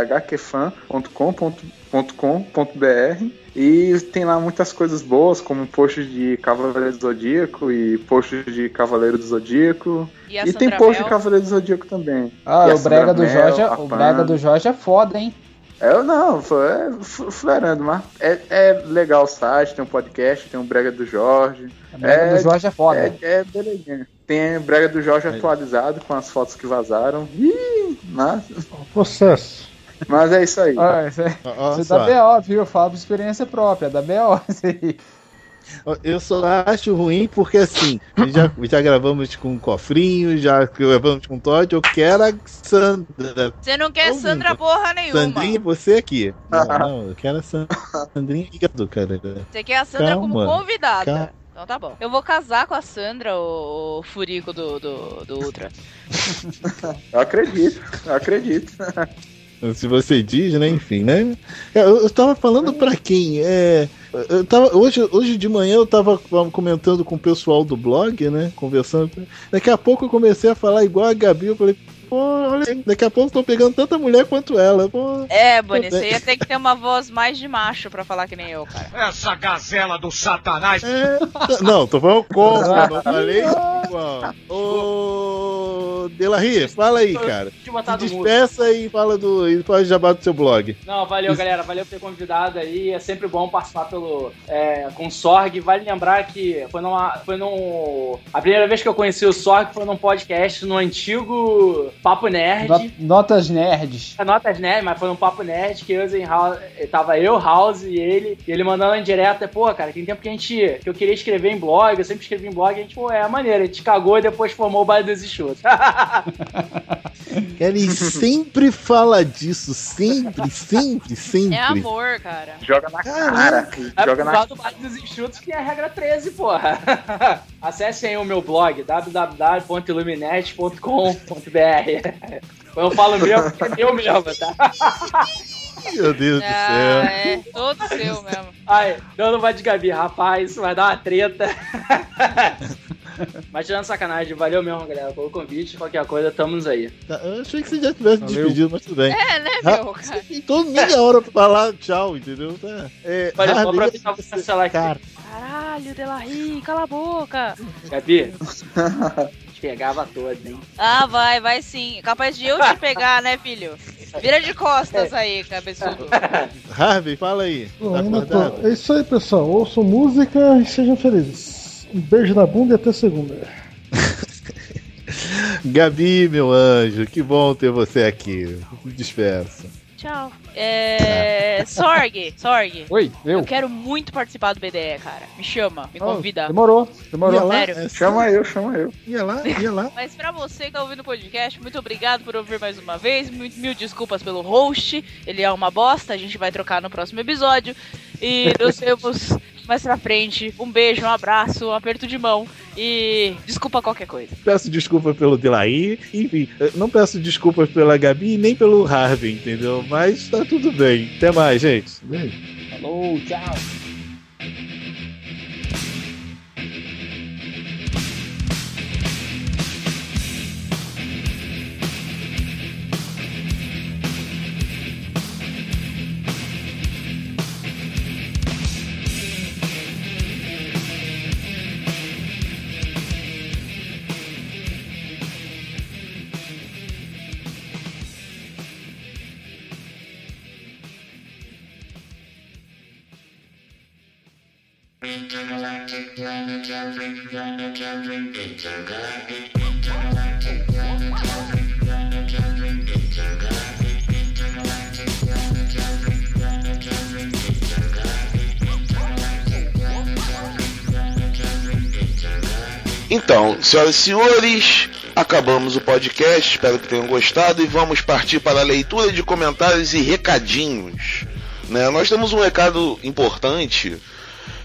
hqfan.com.br e tem lá muitas coisas boas, como posts de Cavaleiro do Zodíaco e posts de Cavaleiro do Zodíaco. E E tem post de Bell? Cavaleiro do Zodíaco também. Ah, o brega Sandra do Mel, Jorge, é- o brega do Jorge é foda, hein? Eu não, foi é, flerando, mas é, é legal o site, tem um podcast, tem um Brega do Jorge. O brega É, do Jorge é foda. É, é belezinha. Tem Brega do Jorge atualizado com as fotos que vazaram. Ih, mas, Processo. mas é isso aí. Ah, isso é, isso é da BO, viu? Eu falo por experiência própria, da BO. isso aí. Eu só acho ruim porque assim, já, já gravamos com o Cofrinho, já gravamos com o Todd, eu quero a Sandra. Você não quer Ouvindo. Sandra porra nenhuma. Sandrinha, você aqui. Não, não, eu quero a San- Sandrinha ligado, cara. Você quer a Sandra como Calma. convidada. Calma. Então tá bom. Eu vou casar com a Sandra, o, o furico do, do, do Ultra. Eu acredito, eu acredito. Se você diz, né? Enfim, né? Eu, eu tava falando pra quem? É, eu tava, hoje, hoje de manhã eu tava comentando com o pessoal do blog, né? Conversando. Daqui a pouco eu comecei a falar igual a Gabi. Eu falei, pô, olha daqui a pouco eu tô pegando tanta mulher quanto ela. Pô. É, Bonnie, você ia ter que ter uma voz mais de macho pra falar que nem eu, cara. Essa gazela do satanás. É, não, tô falando como, eu não falei igual. Ô, fala aí, cara. Se despeça e fala do. E fala jabá do seu blog. Não, valeu, galera. Valeu por ter convidado aí. É sempre bom participar pelo, é, com o Sorg. Vale lembrar que foi numa. Foi num. A primeira vez que eu conheci o Sorg foi num podcast no antigo Papo Nerd. Not- Notas nerds. É Notas Nerd, mas foi um papo nerd que eu e House, tava eu, House e ele, e ele mandando em direto, pô, cara, tem tempo que a gente, que eu queria escrever em blog, eu sempre escrevi em blog, a gente, pô, é maneiro, a gente cagou e depois formou o Baile dos Enxutos. Ele sempre fala disso, sempre, sempre, sempre. É amor, cara. Joga na cara. É Joga na causa do Baile dos Enxutos que é a regra 13, porra. Acessem aí o meu blog, www.iluminete.com.br eu falo meu, é meu mesmo, tá? Meu Deus do Ah, céu. é. Todo seu mesmo. Ai, não, não vai de Gabi, rapaz, isso vai dar uma treta. Mas tirando sacanagem, valeu mesmo, galera, pelo convite. Qualquer coisa, estamos aí. Tá, Eu achei que você já tivesse Valeu. despedido, mas tudo bem. É, né, meu, cara? Tem toda meia hora pra falar tchau, entendeu? Tá. É, Olha, só pra você- cancelar aqui. Cara, Caralho, Delarry, cala a boca. Gabi, te pegava toda, hein? Ah, vai, vai sim. Capaz de eu te pegar, né, filho? Vira de costas aí, cabeçudo. Harvey, fala aí. Tá? É isso aí, pessoal. Ouçam música e sejam felizes. Um beijo na bunda e até segunda. Gabi, meu anjo, que bom ter você aqui. Me despeça. tchau. É. Sorg, Sorg. Oi, eu. Eu quero muito participar do BDE, cara. Me chama, me Oh, convida. demorou, Ia demorou. lá, Sério. é, Chama eu, chama eu. Ia lá, ia lá. Mas pra você que tá ouvindo o podcast, muito obrigado por ouvir mais uma vez. Mil, mil desculpas pelo host. Ele é uma bosta, a gente vai trocar no próximo episódio. E nos vemos mais pra frente. Um beijo, um abraço, um aperto de mão. E desculpa qualquer coisa. Peço desculpa pelo Delaí. Enfim, eh, não peço desculpas pela Gabi nem pelo Harvey, entendeu? Mas tá tudo bem. Até mais, gente. Beijo. Falou, tchau. Então, senhoras e senhores, acabamos o podcast. Espero que tenham gostado e vamos partir para a leitura de comentários e recadinhos. Né? Nós temos um recado importante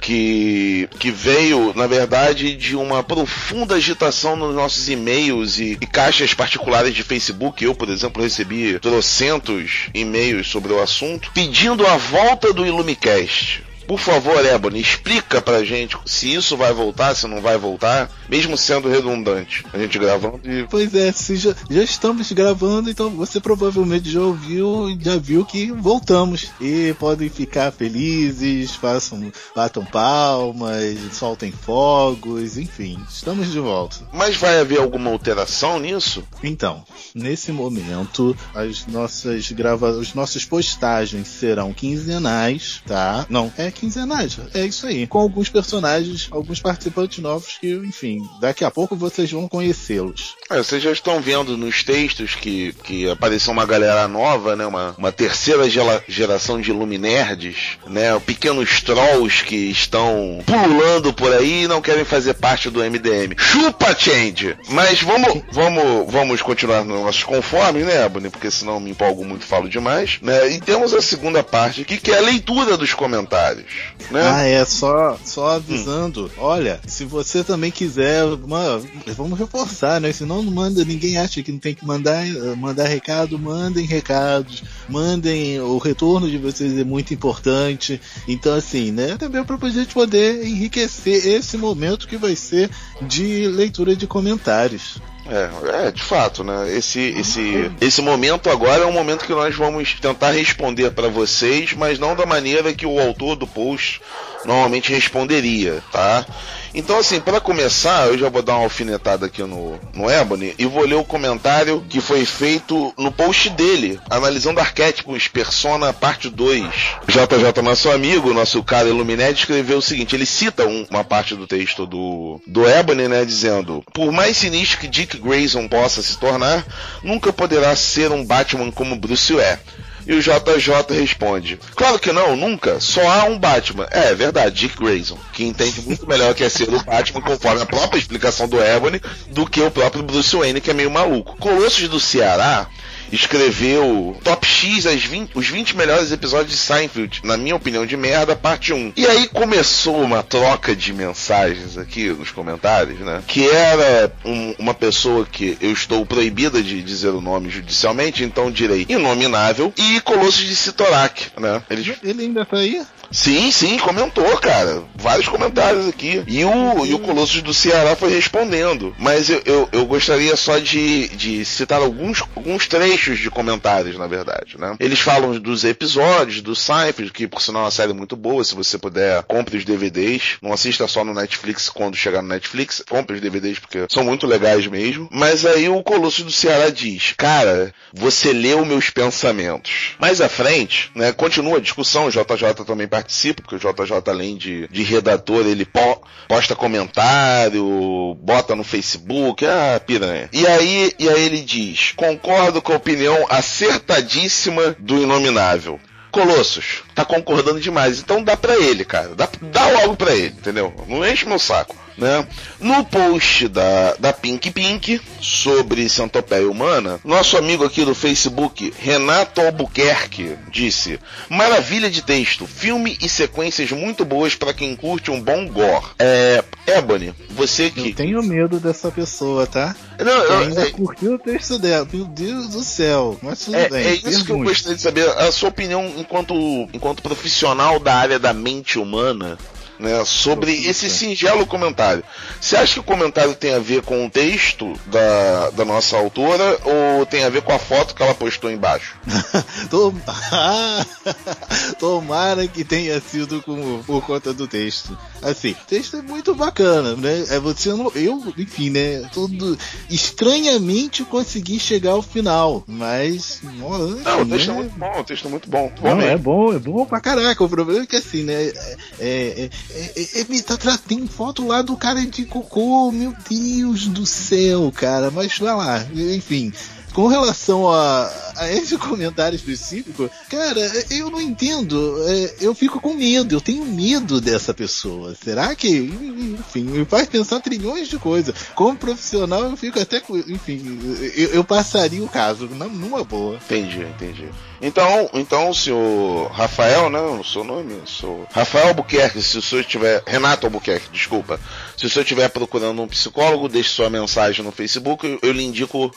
que, que veio, na verdade, de uma profunda agitação nos nossos e-mails e, e caixas particulares de Facebook. Eu, por exemplo, recebi trocentos e-mails sobre o assunto pedindo a volta do Ilumicast. Por favor, Ebony, explica pra gente se isso vai voltar, se não vai voltar, mesmo sendo redundante. A gente gravando e. Pois é, se já, já estamos gravando, então você provavelmente já ouviu, já viu que voltamos. E podem ficar felizes, façam, batam palmas, soltem fogos, enfim, estamos de volta. Mas vai haver alguma alteração nisso? Então, nesse momento, as nossas grava os nossos postagens serão quinzenais, tá? Não, é quinzenais, é isso aí. Com alguns personagens, alguns participantes novos que, enfim, daqui a pouco vocês vão conhecê-los. É, vocês já estão vendo nos textos que, que apareceu uma galera nova, né? Uma, uma terceira gela- geração de Luminerds, né? Pequenos trolls que estão pulando por aí e não querem fazer parte do MDM. Chupa, Change! Mas vamos, vamos, vamos continuar nos nossos conformes, né, Ebony? Porque senão me empolgo muito falo demais, né? E temos a segunda parte aqui, que é a leitura dos comentários, né? Ah, é, só, só avisando. Olha, se você também quiser, uma- vamos reforçar, né? Senão não manda, ninguém acha que não tem que mandar, eh, mandar recado, mandem recados, mandem, o retorno de vocês é muito importante. Então, assim, né? Também pra gente poder enriquecer esse momento que vai ser de leitura de comentários. É, é, de fato, né? Esse, esse, esse momento agora é um momento que nós vamos tentar responder para vocês, mas não da maneira que o autor do post normalmente responderia, tá? Então, assim, para começar, eu já vou dar uma alfinetada aqui no, no Ebony e vou ler o comentário que foi feito no post dele, analisando arquétipos Persona Parte 2. JJ, nosso amigo, nosso cara Illuminati, escreveu o seguinte: ele cita um- uma parte do texto do, do Ebony, né, dizendo: Por mais sinistro que Dick Grayson possa se tornar, nunca poderá ser um Batman como Bruce é. E o JJ responde: Claro que não, nunca. Só há um Batman. É, é verdade, Dick Grayson, que entende muito melhor que é ser o Batman, conforme a própria explicação do Ebony, do que o próprio Bruce Wayne, que é meio maluco. Colossos do Ceará escreveu Top X as 20 os 20 melhores episódios de Seinfeld, na minha opinião de merda, parte 1. E aí começou uma troca de mensagens aqui nos comentários, né? Que era um- uma pessoa que eu estou proibida de dizer o nome judicialmente, então direi inominável, e Colossos de Sitorak, né? Eles Ele ainda tá aí? Sim, sim, comentou, cara. Vários comentários aqui. E o, e o Colossus do Ceará foi respondendo. Mas eu, eu, eu gostaria só de, de citar alguns, alguns trechos de comentários, na verdade, né? Eles falam dos episódios, do Seinfeld, que por sinal é uma série muito boa. Se você puder, compre os DVDs. Não assista só no Netflix quando chegar no Netflix. Compre os DVDs porque são muito legais mesmo. Mas aí o Colossus do Ceará diz: Cara, você leu meus pensamentos. Mais à frente, né? Continua a discussão. O JJ também participa, porque o JJ, além de, de redator, ele po- posta comentário, bota no Facebook, ah, piranha. E aí, e aí ele diz: Concordo com opinião acertadíssima do Inominável. Colossus, tá concordando demais, então dá pra ele, cara. Dá, dá logo pra ele, entendeu? Não enche meu saco. Né? No post da, da Pink Pink sobre centopeia humana, nosso amigo aqui do Facebook, Renato Albuquerque, disse: Maravilha de texto, filme e sequências muito boas para quem curte um bom gore. É, Ebony, você que. Eu tenho medo dessa pessoa, tá? Não, Eu eu, ainda é, curtiu o texto dela. Meu Deus do céu. Mas tudo é, bem. é isso que eu gostaria de saber, a sua opinião enquanto, enquanto profissional da área da mente humana. Né, sobre esse singelo comentário. Você acha que o comentário tem a ver com o texto da, da nossa autora ou tem a ver com a foto que ela postou embaixo? Tom- Tomara que tenha sido com- por conta do texto. Assim, o texto é muito bacana, né? É você não, eu, enfim, né? Tudo estranhamente consegui chegar ao final, mas Não, o enfim, texto é né? muito bom, o texto é muito bom. bom Não, é bom, é bom pra caraca. O problema é que assim, né? É, é, é, é, é- tá, tem foto lá do cara de cocô, meu Deus do céu, cara. Mas vai lá, enfim. Com relação a, a esse comentário específico, cara, eu não entendo. É, eu fico com medo, eu tenho medo dessa pessoa. Será que, enfim, me faz pensar trilhões de coisas. Como profissional, eu fico até. Enfim, eu, eu passaria o caso numa boa. Entendi, entendi. Então, então, senhor Rafael, né? O seu nome? Sou Rafael Albuquerque, se o senhor estiver. Renato Albuquerque, desculpa. Se o senhor estiver procurando um psicólogo, deixe sua mensagem no Facebook, eu, eu lhe indico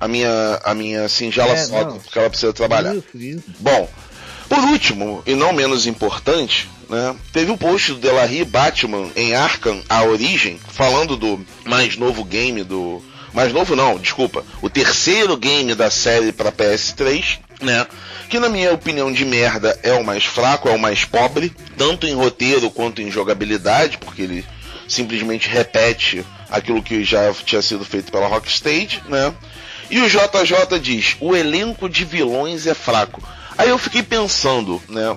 a minha, a minha singela É, foto, não. porque ela precisa trabalhar. Isso, isso. Bom, por último, e não menos importante, né, teve o post do Delarry Batman em Arkham, a origem, falando do mais novo game do. Mais novo não, desculpa. O terceiro game da série para PS3, né? Que na minha opinião de merda é o mais fraco, é o mais pobre, tanto em roteiro quanto em jogabilidade, porque ele simplesmente repete aquilo que já tinha sido feito pela Rockstage, né? E o JJ diz: o elenco de vilões é fraco. Aí eu fiquei pensando, né?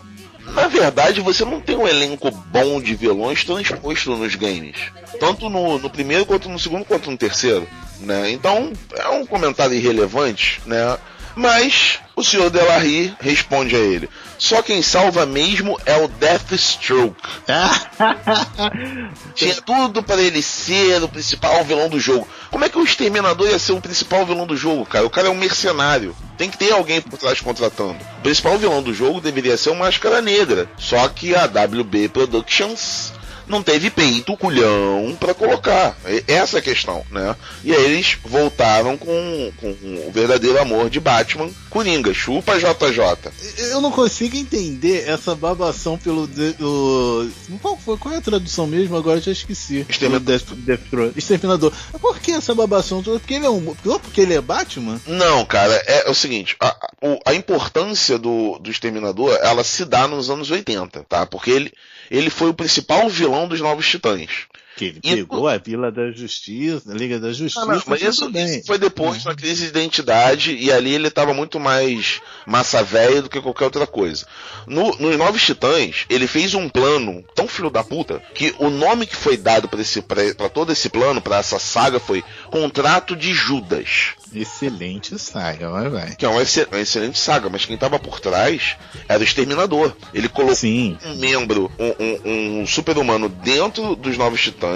Na verdade, você não tem um elenco bom de vilões transposto nos games. Tanto no, no primeiro, quanto no segundo, quanto no terceiro. Né? Então, é um comentário irrelevante, né? Mas o senhor Delarry responde a ele. Só quem salva mesmo é o Deathstroke. Tinha tudo para ele ser o principal vilão do jogo. Como é que o Exterminador ia ser o principal vilão do jogo, cara? O cara é um mercenário. Tem que ter alguém por trás contratando. O principal vilão do jogo deveria ser o Máscara Negra. Só que a WB Productions não teve peito, culhão pra colocar. Essa é a questão, né? E aí eles voltaram com, com o verdadeiro amor de Batman, Coringa, chupa JJ. Eu não consigo entender essa babação pelo. de- o- qual, foi, qual é a tradução mesmo? Agora eu já esqueci. Exterminador. Do Death- Death- Exterminador. Por que essa babação toda? Porque ele é um. Porque ele é Batman? Não, cara, é, o seguinte, a, a- a importância do, do Exterminador, ela se dá nos anos 80, tá? Porque ele, ele foi o principal vilão dos Novos Titãs. Que ele E- pegou a Vila da Justiça, a Liga da Justiça. Ah, não, mas isso, isso foi depois na crise de identidade e ali ele estava muito mais massa velha do que qualquer outra coisa. No, nos Novos Titãs, ele fez um plano tão filho da puta que o nome que foi dado para esse para todo esse plano, para essa saga foi Contrato de Judas. Excelente saga, vai, vai. Que é uma, exce- uma excelente saga, mas quem estava por trás era o Exterminador. Ele colocou Sim. um membro, um, um- um super-humano dentro dos Novos Titãs,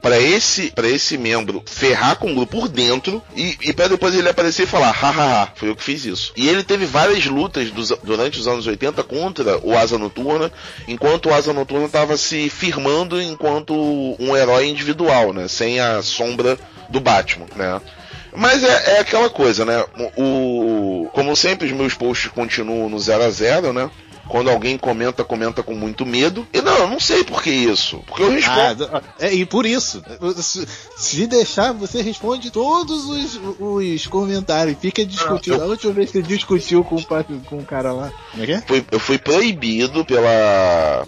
para esse, pra esse membro ferrar com o grupo por dentro e, e para depois ele aparecer e falar, hahaha, foi eu que fiz isso. E ele teve várias lutas dos- durante os anos 80 contra o Asa Noturna, enquanto o Asa Noturna estava se firmando enquanto um herói individual, né? Sem a sombra do Batman, né? Mas é, é aquela coisa, né? O- como sempre, os meus posts continuam no 0 a 0 né? Quando alguém comenta, comenta com muito medo. E não, eu não sei por que isso. Porque eu respondo. Ah, é, e por isso, se, deixar, você responde todos os, os comentários. Fica discutindo. eu- A última vez que você discutiu com o, com o cara lá. Como é que é? Eu fui proibido pela.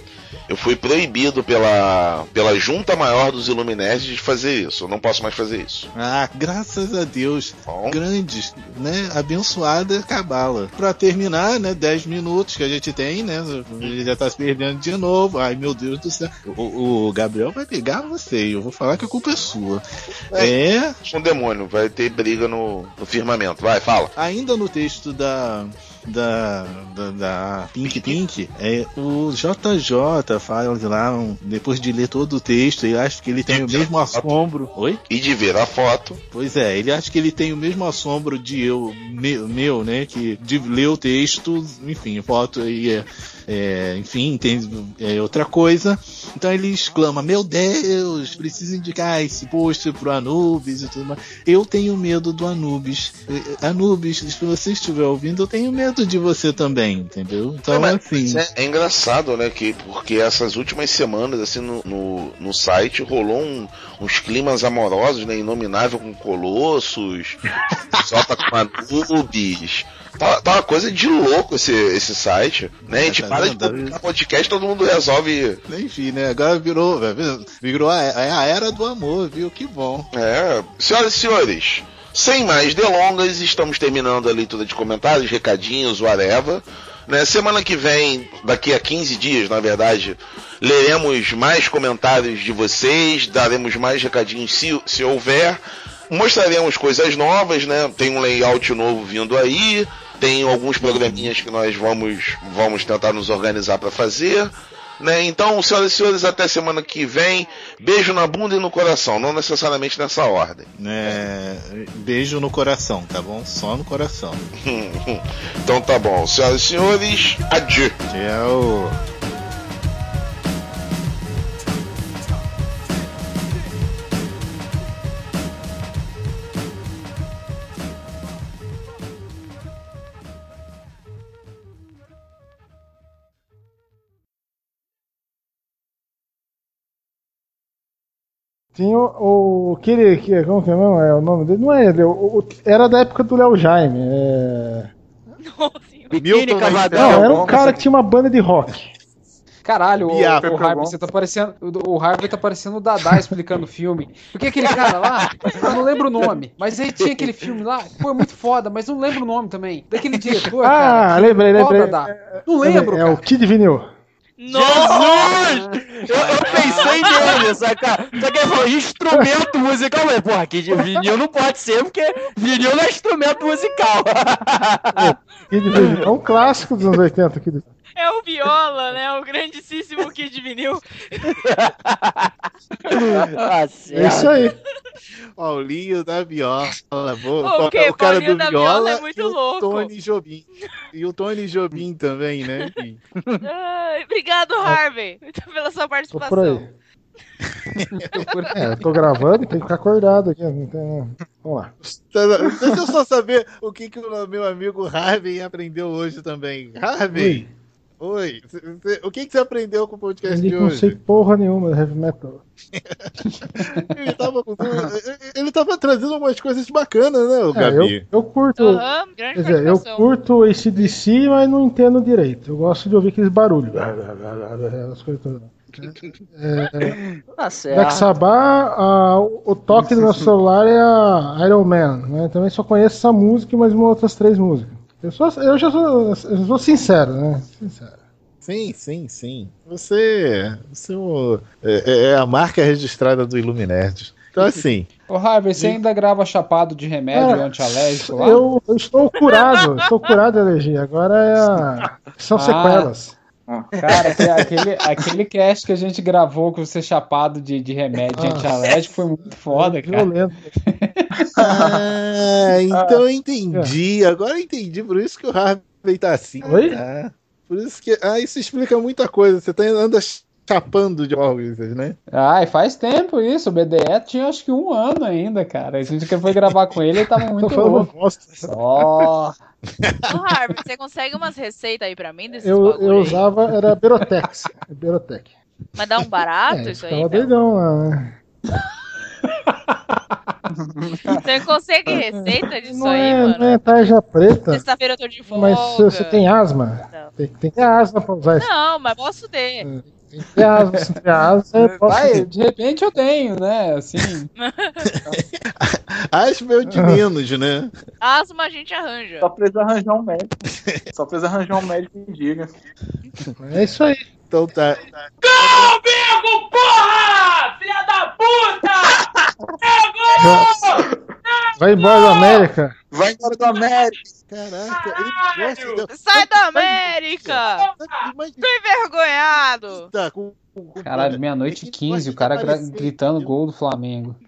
Eu fui proibido pela, pela junta maior dos Illuminati de fazer isso. Eu não posso mais fazer isso. Ah, graças a Deus. Bom. Grandes, né? Abençoada cabala. Pra terminar, né? 10 minutos que a gente tem né? Ele já tá se perdendo de novo. Ai, meu Deus do céu. O, o Gabriel vai pegar você eu vou falar que a culpa é sua. É. Um demônio, vai ter briga no, no firmamento. Vai, fala. Ainda no texto da. Da, da, da Pink Pink, é, o JJ fala lá, um- depois de ler todo o texto, eu acho que ele tem o mesmo assombro. Oi? E de ver a foto. Pois é, ele acha que ele tem o mesmo assombro de eu, meu, meu, né? Que de ler o texto, enfim, foto aí é, é, enfim, tem é outra coisa. Então ele exclama: Meu Deus, preciso indicar esse post pro Anubis e tudo mais. Eu tenho medo do Anubis. Eh, Anubis, se você estiver ouvindo, eu tenho medo de você também, entendeu? Então, É, mas assim. é, é engraçado, né? Que, porque essas últimas semanas, assim, no, no, no site, rolou um- uns climas amorosos, né? Inominável com Colossos, Jota com Anubis. Tá, tá uma coisa de louco esse, esse site, né? A gente Tá para de publicar podcast, todo mundo resolve. Enfim, né? Agora virou, virou a, é a era do amor, viu? Que bom. É, senhoras e senhores, sem mais delongas, estamos terminando a leitura de comentários, recadinhos, whatever. Né? Semana que vem, daqui a 15 dias, na verdade, leremos mais comentários de vocês, daremos mais recadinhos se, se houver. Mostraremos coisas novas, né? Tem um layout novo vindo aí, tem alguns programinhas que nós vamos, vamos tentar nos organizar para fazer. Né? Então, senhoras e senhores, até semana que vem. Beijo na bunda e no coração, não necessariamente nessa ordem. É, beijo no coração, tá bom? Só no coração. então tá bom, senhoras e senhores, adieu. Tchau. Tinha o, o aquele que como que é mesmo? É o nome dele? Não é ele, o- o- era da época do Léo Jaime. É... Biquíni Milton Cavadão. Não, era um cara que tinha uma banda de rock. Caralho, o, Biaco, o foi Harvey, você tá parecendo. O, o Harvey tá parecendo o Dadá explicando o filme. Porque aquele cara lá, eu não lembro o nome. Mas aí tinha aquele filme lá, pô, é muito foda, mas não lembro o nome também. Daquele diretor, Ah, cara. lembrei, lembrei. Dadá? Não lembro, é cara. o Kid Vinil. Jesus! Eu, eu pensei nele, saca? Só que ele falou instrumento musical. Mas, porra, que de vinil não pode ser, porque vinil não é instrumento musical. Kid Vinil. É um clássico dos anos 80. Kid... É o Viola, né? O grandíssimo Kid Vinil. Ah, É isso aí. Paulinho da Viola. Boa. Ô, o o cara Paulinho do da Viola, Viola é muito e o louco. Tony Jobim. E o Tony Jobim também, né? Ai, obrigado, Harvey, pela sua Tô por participação. aí. É, eu tô gravando, tem que ficar acordado aqui. não tem- Vamos lá. Tá, Deixa eu só saber o que, que o meu amigo Harvey aprendeu hoje também. Harvey! Oi! cê- cê- o que, que você aprendeu com o podcast Ele de não sei hoje? porra nenhuma de heavy metal. Ele tava, ele tava trazendo umas coisas bacanas, né, o É, Gabi? eu, eu curto. Grande Quer dizer, eu curto esse DC, mas não entendo direito. Eu gosto de ouvir aqueles barulhos. As coisas todas. Tá Black certo. Sabbath, ah, o o toque do meu celular é a Iron Man. Né? Também só conheço essa música e mais umas outras três músicas. Eu, sou, eu já sou, eu sou sincero, né? Sincero. Sim, sim, sim. Você, você é o- é, é a marca registrada do Iluminerds. Então, assim, Ô, Harvey, você ainda grava chapado de remédio É, antialérgico lá? Eu, eu estou curado, estou curado da alergia. Agora é a... são Ah. sequelas. Cara, que- aquele, aquele cast que a gente gravou com você chapado de, de remédio Ah. antialérgico foi muito foda, cara. Violento. Ah, então eu entendi. Agora eu entendi. Por isso que o Harvey tá assim. Oi? tá? Por isso que. Ah, isso explica muita coisa. Você tá anda chapando de coisas, né? Ai, faz tempo isso. O BDE tinha acho que um ano ainda, cara. A gente que foi gravar com ele, ele tava muito louco. bosta. Ô, Harvey, você consegue umas receitas aí pra mim desses Eu, eu usava, era Berotex. Berotec. Mas dá um barato É, isso aí, ficava então? doidão lá, né? Você consegue receita disso Não aí, é, mano? não é tarja preta, Sexta-feira eu tô de folga. mas você tem asma, Não. tem, tem que ter asma pra usar isso. Não, mas posso ter. Tem asma, eu posso vai, de repente eu tenho, né? Assim. Asma é o de menos, né? Asma a gente arranja. Só precisa arranjar um médico. Só precisa arranjar um médico que diga. É isso aí. Então tá. Comigo, porra! Filha da puta! Pegou! Vai embora da América. Vai embora do América. Caraca, ele gosta de. Sai da América! Tô envergonhado! tá, com, Caralho, meia-noite e ele 15, gosta o cara gritando gol do Flamengo.